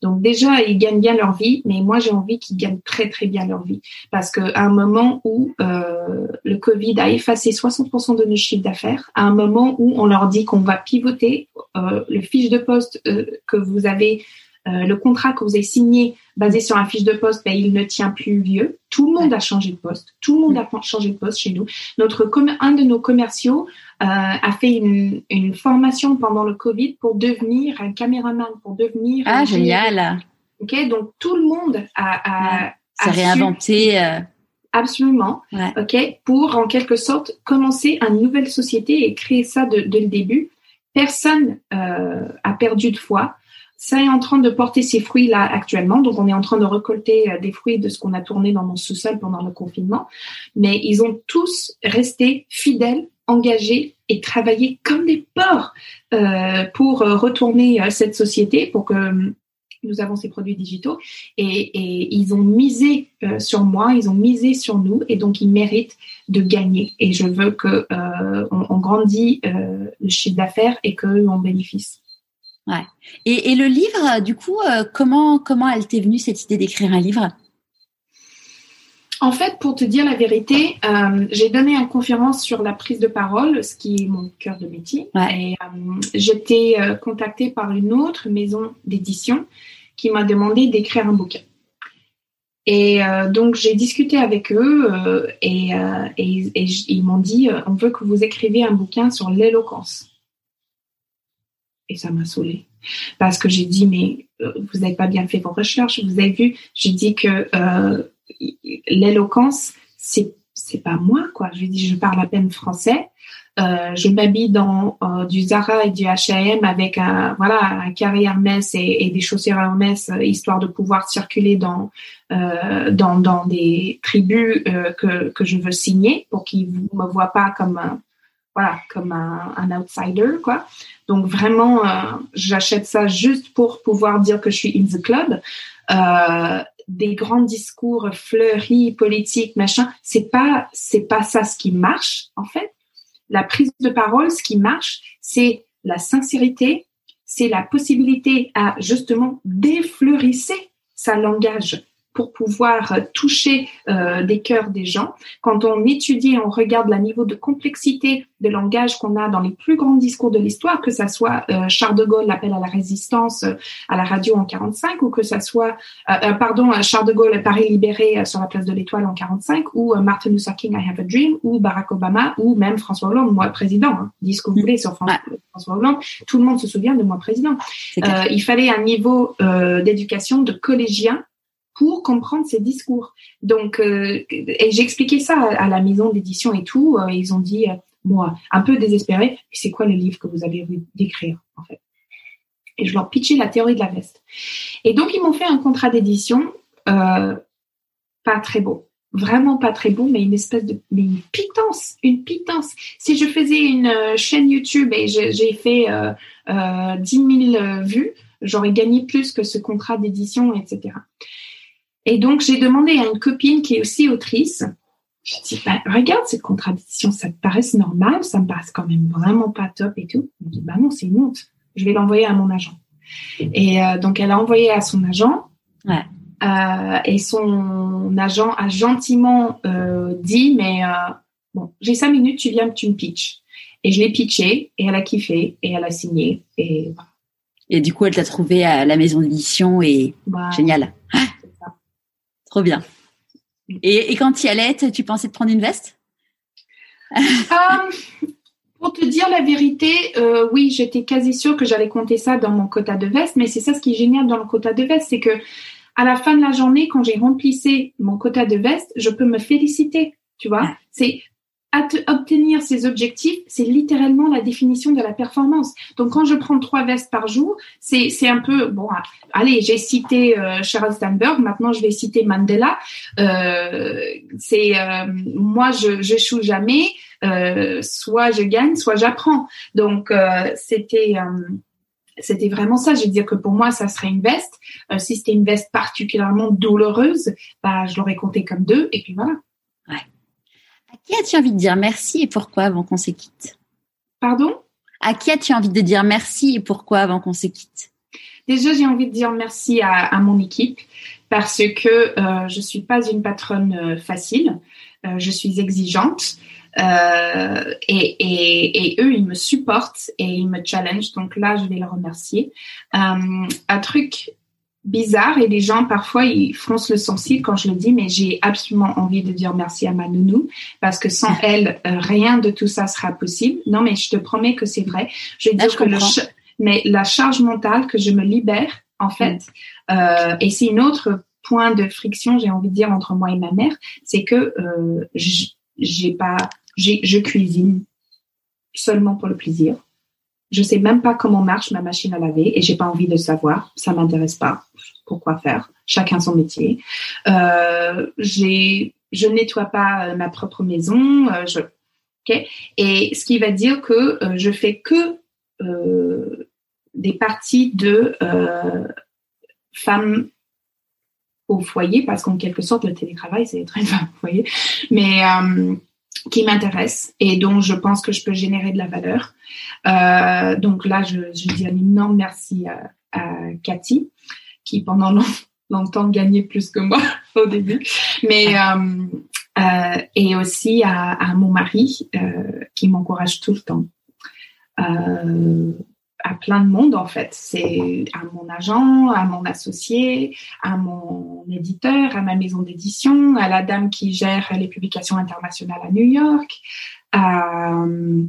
Donc déjà, ils gagnent bien leur vie, mais moi j'ai envie qu'ils gagnent très très bien leur vie. Parce qu'à un moment où euh, le Covid a effacé 60% de nos chiffres d'affaires, à un moment où on leur dit qu'on va pivoter euh, le fiche de poste euh, que vous avez euh, le contrat que vous avez signé basé sur un fiche de poste, ben, il ne tient plus vieux. Tout le monde a changé de poste. Tout le monde a changé de poste chez nous. Notre un de nos commerciaux a fait une, une, formation pendant le Covid pour devenir un caméraman, pour devenir. Ah génial. Ok, donc tout le monde a, a, s'est réinventé. Euh... Absolument. Ouais. Ok, pour en quelque sorte commencer une nouvelle société et créer ça de, dès le début. Personne euh, a perdu de foi ça est en train de porter ses fruits là actuellement. Donc, on est en train de récolter euh, des fruits de ce qu'on a tourné dans mon sous-sol pendant le confinement. Mais ils ont tous resté fidèles, engagés et travaillé comme des porcs euh, pour euh, retourner euh, cette société, pour que nous avons ces produits digitaux. Et, ils ont misé sur moi, ils ont misé sur nous, et donc ils méritent de gagner. Et je veux que euh, on, on grandit le chiffre d'affaires et qu'eux en bénéficient. Ouais. Et, le livre, du coup, comment comment elle t'est venue cette idée d'écrire un livre? En fait, pour te dire la vérité, euh, j'ai donné une conférence sur la prise de parole, ce qui est mon cœur de métier. Ouais. Et euh, j'étais contactée par une autre maison d'édition qui m'a demandé d'écrire un bouquin. Et donc j'ai discuté avec eux et, et, et ils m'ont dit on veut que vous écriviez un bouquin sur l'éloquence. Et ça m'a saoulée. Parce que j'ai dit, mais euh, vous n'avez pas bien fait vos recherches. Vous avez vu, j'ai dit que euh, l'éloquence, c'est c'est pas moi, quoi. Je dit, je parle à peine français. Euh, je m'habille dans euh, du Zara et du H&M avec un voilà un carré Hermès et, et des chaussures Hermès euh, histoire de pouvoir circuler dans euh, dans dans des tribus que que je veux signer pour qu'ils me voient pas comme un, voilà comme un, un outsider quoi. Donc vraiment, euh, j'achète ça juste pour pouvoir dire que je suis in the club. Des grands discours fleuris, politiques, machin, c'est pas c'est pas ça ce qui marche en fait. La prise de parole, ce qui marche, c'est la sincérité, c'est la possibilité à justement défleurisser sa langage pour pouvoir toucher euh, des cœurs des gens. Quand on étudie, on regarde le niveau de complexité de langage qu'on a dans les plus grands discours de l'histoire, que ça soit euh, Charles de Gaulle, l'appel à la résistance euh, à la radio en 45, ou que ça soit, euh, euh, pardon, Charles de Gaulle, Paris libéré sur la place de l'Étoile en 45, ou Martin Luther King, I Have a Dream, ou Barack Obama, ou même François Hollande, moi président. Hein, dis ce que vous voulez sur François, François Hollande. Tout le monde se souvient de moi président. il fallait un niveau d'éducation de collégien pour comprendre ces discours. Donc, euh, et j'ai expliqué ça à, la maison d'édition et tout. Euh, ils ont dit, euh, moi, un peu désespéré, c'est quoi le livre que vous avez envie d'écrire, en fait? Et je leur pitchais la théorie de la veste. Et donc, ils m'ont fait un contrat d'édition euh, pas très beau. Vraiment pas très beau, mais une espèce de mais une pitance, une pitance. Si je faisais une euh, chaîne YouTube et j'ai fait euh, euh, 10 000 vues, j'aurais gagné plus que ce contrat d'édition, etc. Et donc, j'ai demandé à une copine qui est aussi autrice, je dis, bah, regarde cette contradiction, ça te paraît normal, ça me paraît quand même vraiment pas top et tout. Elle me dit, bah non, c'est une honte. Je vais l'envoyer à mon agent. Et euh, donc, elle a envoyé à son agent. Ouais. Euh, et son agent a gentiment euh, dit, mais euh, bon, j'ai cinq minutes, tu viens, tu me pitches. Et je l'ai pitché, et elle a kiffé, et elle a signé, et du coup, elle t'a trouvé à la maison d'édition, et Bah, génial. Trop bien. Et, et quand tu y allais, tu pensais te prendre une veste? Euh, pour te dire la vérité, euh, oui, j'étais quasi sûre que j'allais compter ça dans mon quota de veste, mais c'est ça ce qui est génial dans le quota de veste, c'est que à la fin de la journée, quand j'ai remplissé mon quota de veste, je peux me féliciter, tu vois? C'est obtenir ces objectifs, c'est littéralement la définition de la performance. Donc, quand je prends trois vestes par jour, c'est, c'est un peu, bon, allez, j'ai cité euh, Sheryl Sandberg, maintenant je vais citer Mandela. Euh, c'est, euh, moi, je j'échoue jamais, euh, soit je gagne, soit j'apprends. Donc, euh, c'était... c'était vraiment ça. Je veux dire que pour moi, ça serait une veste. si c'était une veste particulièrement douloureuse, bah, je l'aurais compté comme deux, et puis voilà. À qui as-tu envie de dire merci et pourquoi avant qu'on se quitte Pardon? À qui as-tu envie de dire merci et pourquoi avant qu'on se quitte Déjà, j'ai envie de dire merci à, mon équipe parce que euh, je suis pas une patronne euh, facile. Euh, je suis exigeante. Euh, et, et, et, eux, ils me supportent et ils me challenge. Donc là, je vais les remercier. Euh, un truc bizarre et les gens parfois ils froncent le sourcil quand je le dis mais j'ai absolument envie de dire merci à ma nounou parce que sans elle euh, rien de tout ça sera possible non mais je te promets que c'est vrai je vais dire que le mais la charge mentale que je me libère en fait mm. euh, et c'est une autre point de friction j'ai envie de dire entre moi et ma mère c'est que euh, j'ai pas je cuisine seulement pour le plaisir je sais même pas comment marche ma machine à laver et j'ai pas envie de savoir. Ça m'intéresse pas. Pourquoi faire Chacun son métier. Euh, j'ai, je nettoie pas euh, ma propre maison. Euh, je. Et ce qui va dire que euh, je fais que euh, des parties de femmes au foyer parce qu'en quelque sorte le télétravail c'est être une femme au foyer. Mais qui m'intéresse et dont je pense que je peux générer de la valeur. Euh, donc là, je, je, dis un énorme merci à, à Cathy, qui pendant longtemps gagnait plus que moi au début, mais euh, euh, et aussi à, à mon mari euh, qui m'encourage tout le temps. Euh, à plein de monde en fait. C'est à mon agent, à mon associé, à mon éditeur, à ma maison d'édition, à la dame qui gère les publications internationales à New York, à, euh,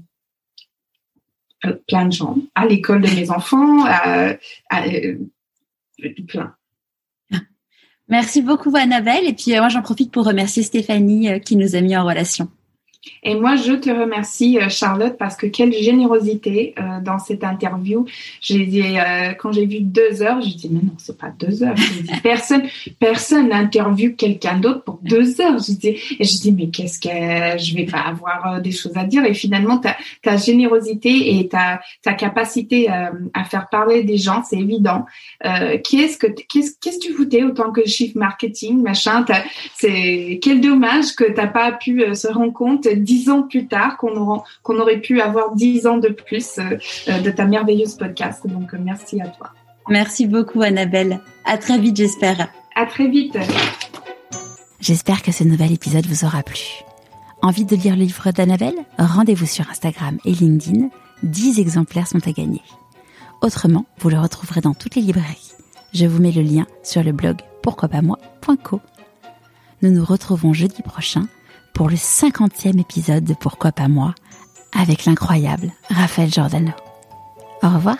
plein de gens, à l'école de mes enfants, à, euh, plein. Merci beaucoup Annabelle et puis euh, moi j'en profite pour remercier Stéphanie qui nous a mis en relation. Et moi, je te remercie, euh, Charlotte, parce que quelle générosité euh, dans cette interview. J'ai dit, euh, quand j'ai vu deux heures, j'ai dit, mais non, c'est pas deux heures. Dit, personne, personne n'interviewe quelqu'un d'autre pour deux heures. Je dis, et je dis, mais qu'est-ce que je vais pas avoir des choses à dire? Et finalement, ta, ta générosité et ta, ta capacité à faire parler des gens, c'est évident. qu'est-ce que, qu'est-ce, qu'est-ce que tu foutais autant que chiffre marketing, machin? C'est quel dommage que t'as pas pu se rendre compte dix ans plus tard qu'on aurait pu avoir dix ans de plus euh, euh, de ta merveilleuse podcast. Donc, euh, merci à toi. Merci beaucoup, Annabelle. À très vite, j'espère. À très vite. J'espère que ce nouvel épisode vous aura plu. Envie de lire le livre d'Annabelle? Rendez-vous sur Instagram et LinkedIn. 10 exemplaires sont à gagner. Autrement, vous le retrouverez dans toutes les librairies. Je vous mets le lien sur le blog pourquoi-pas-moi.co. Nous nous retrouvons jeudi prochain pour le cinquantième épisode de Pourquoi pas moi avec l'incroyable Raphaël Giordano. Au revoir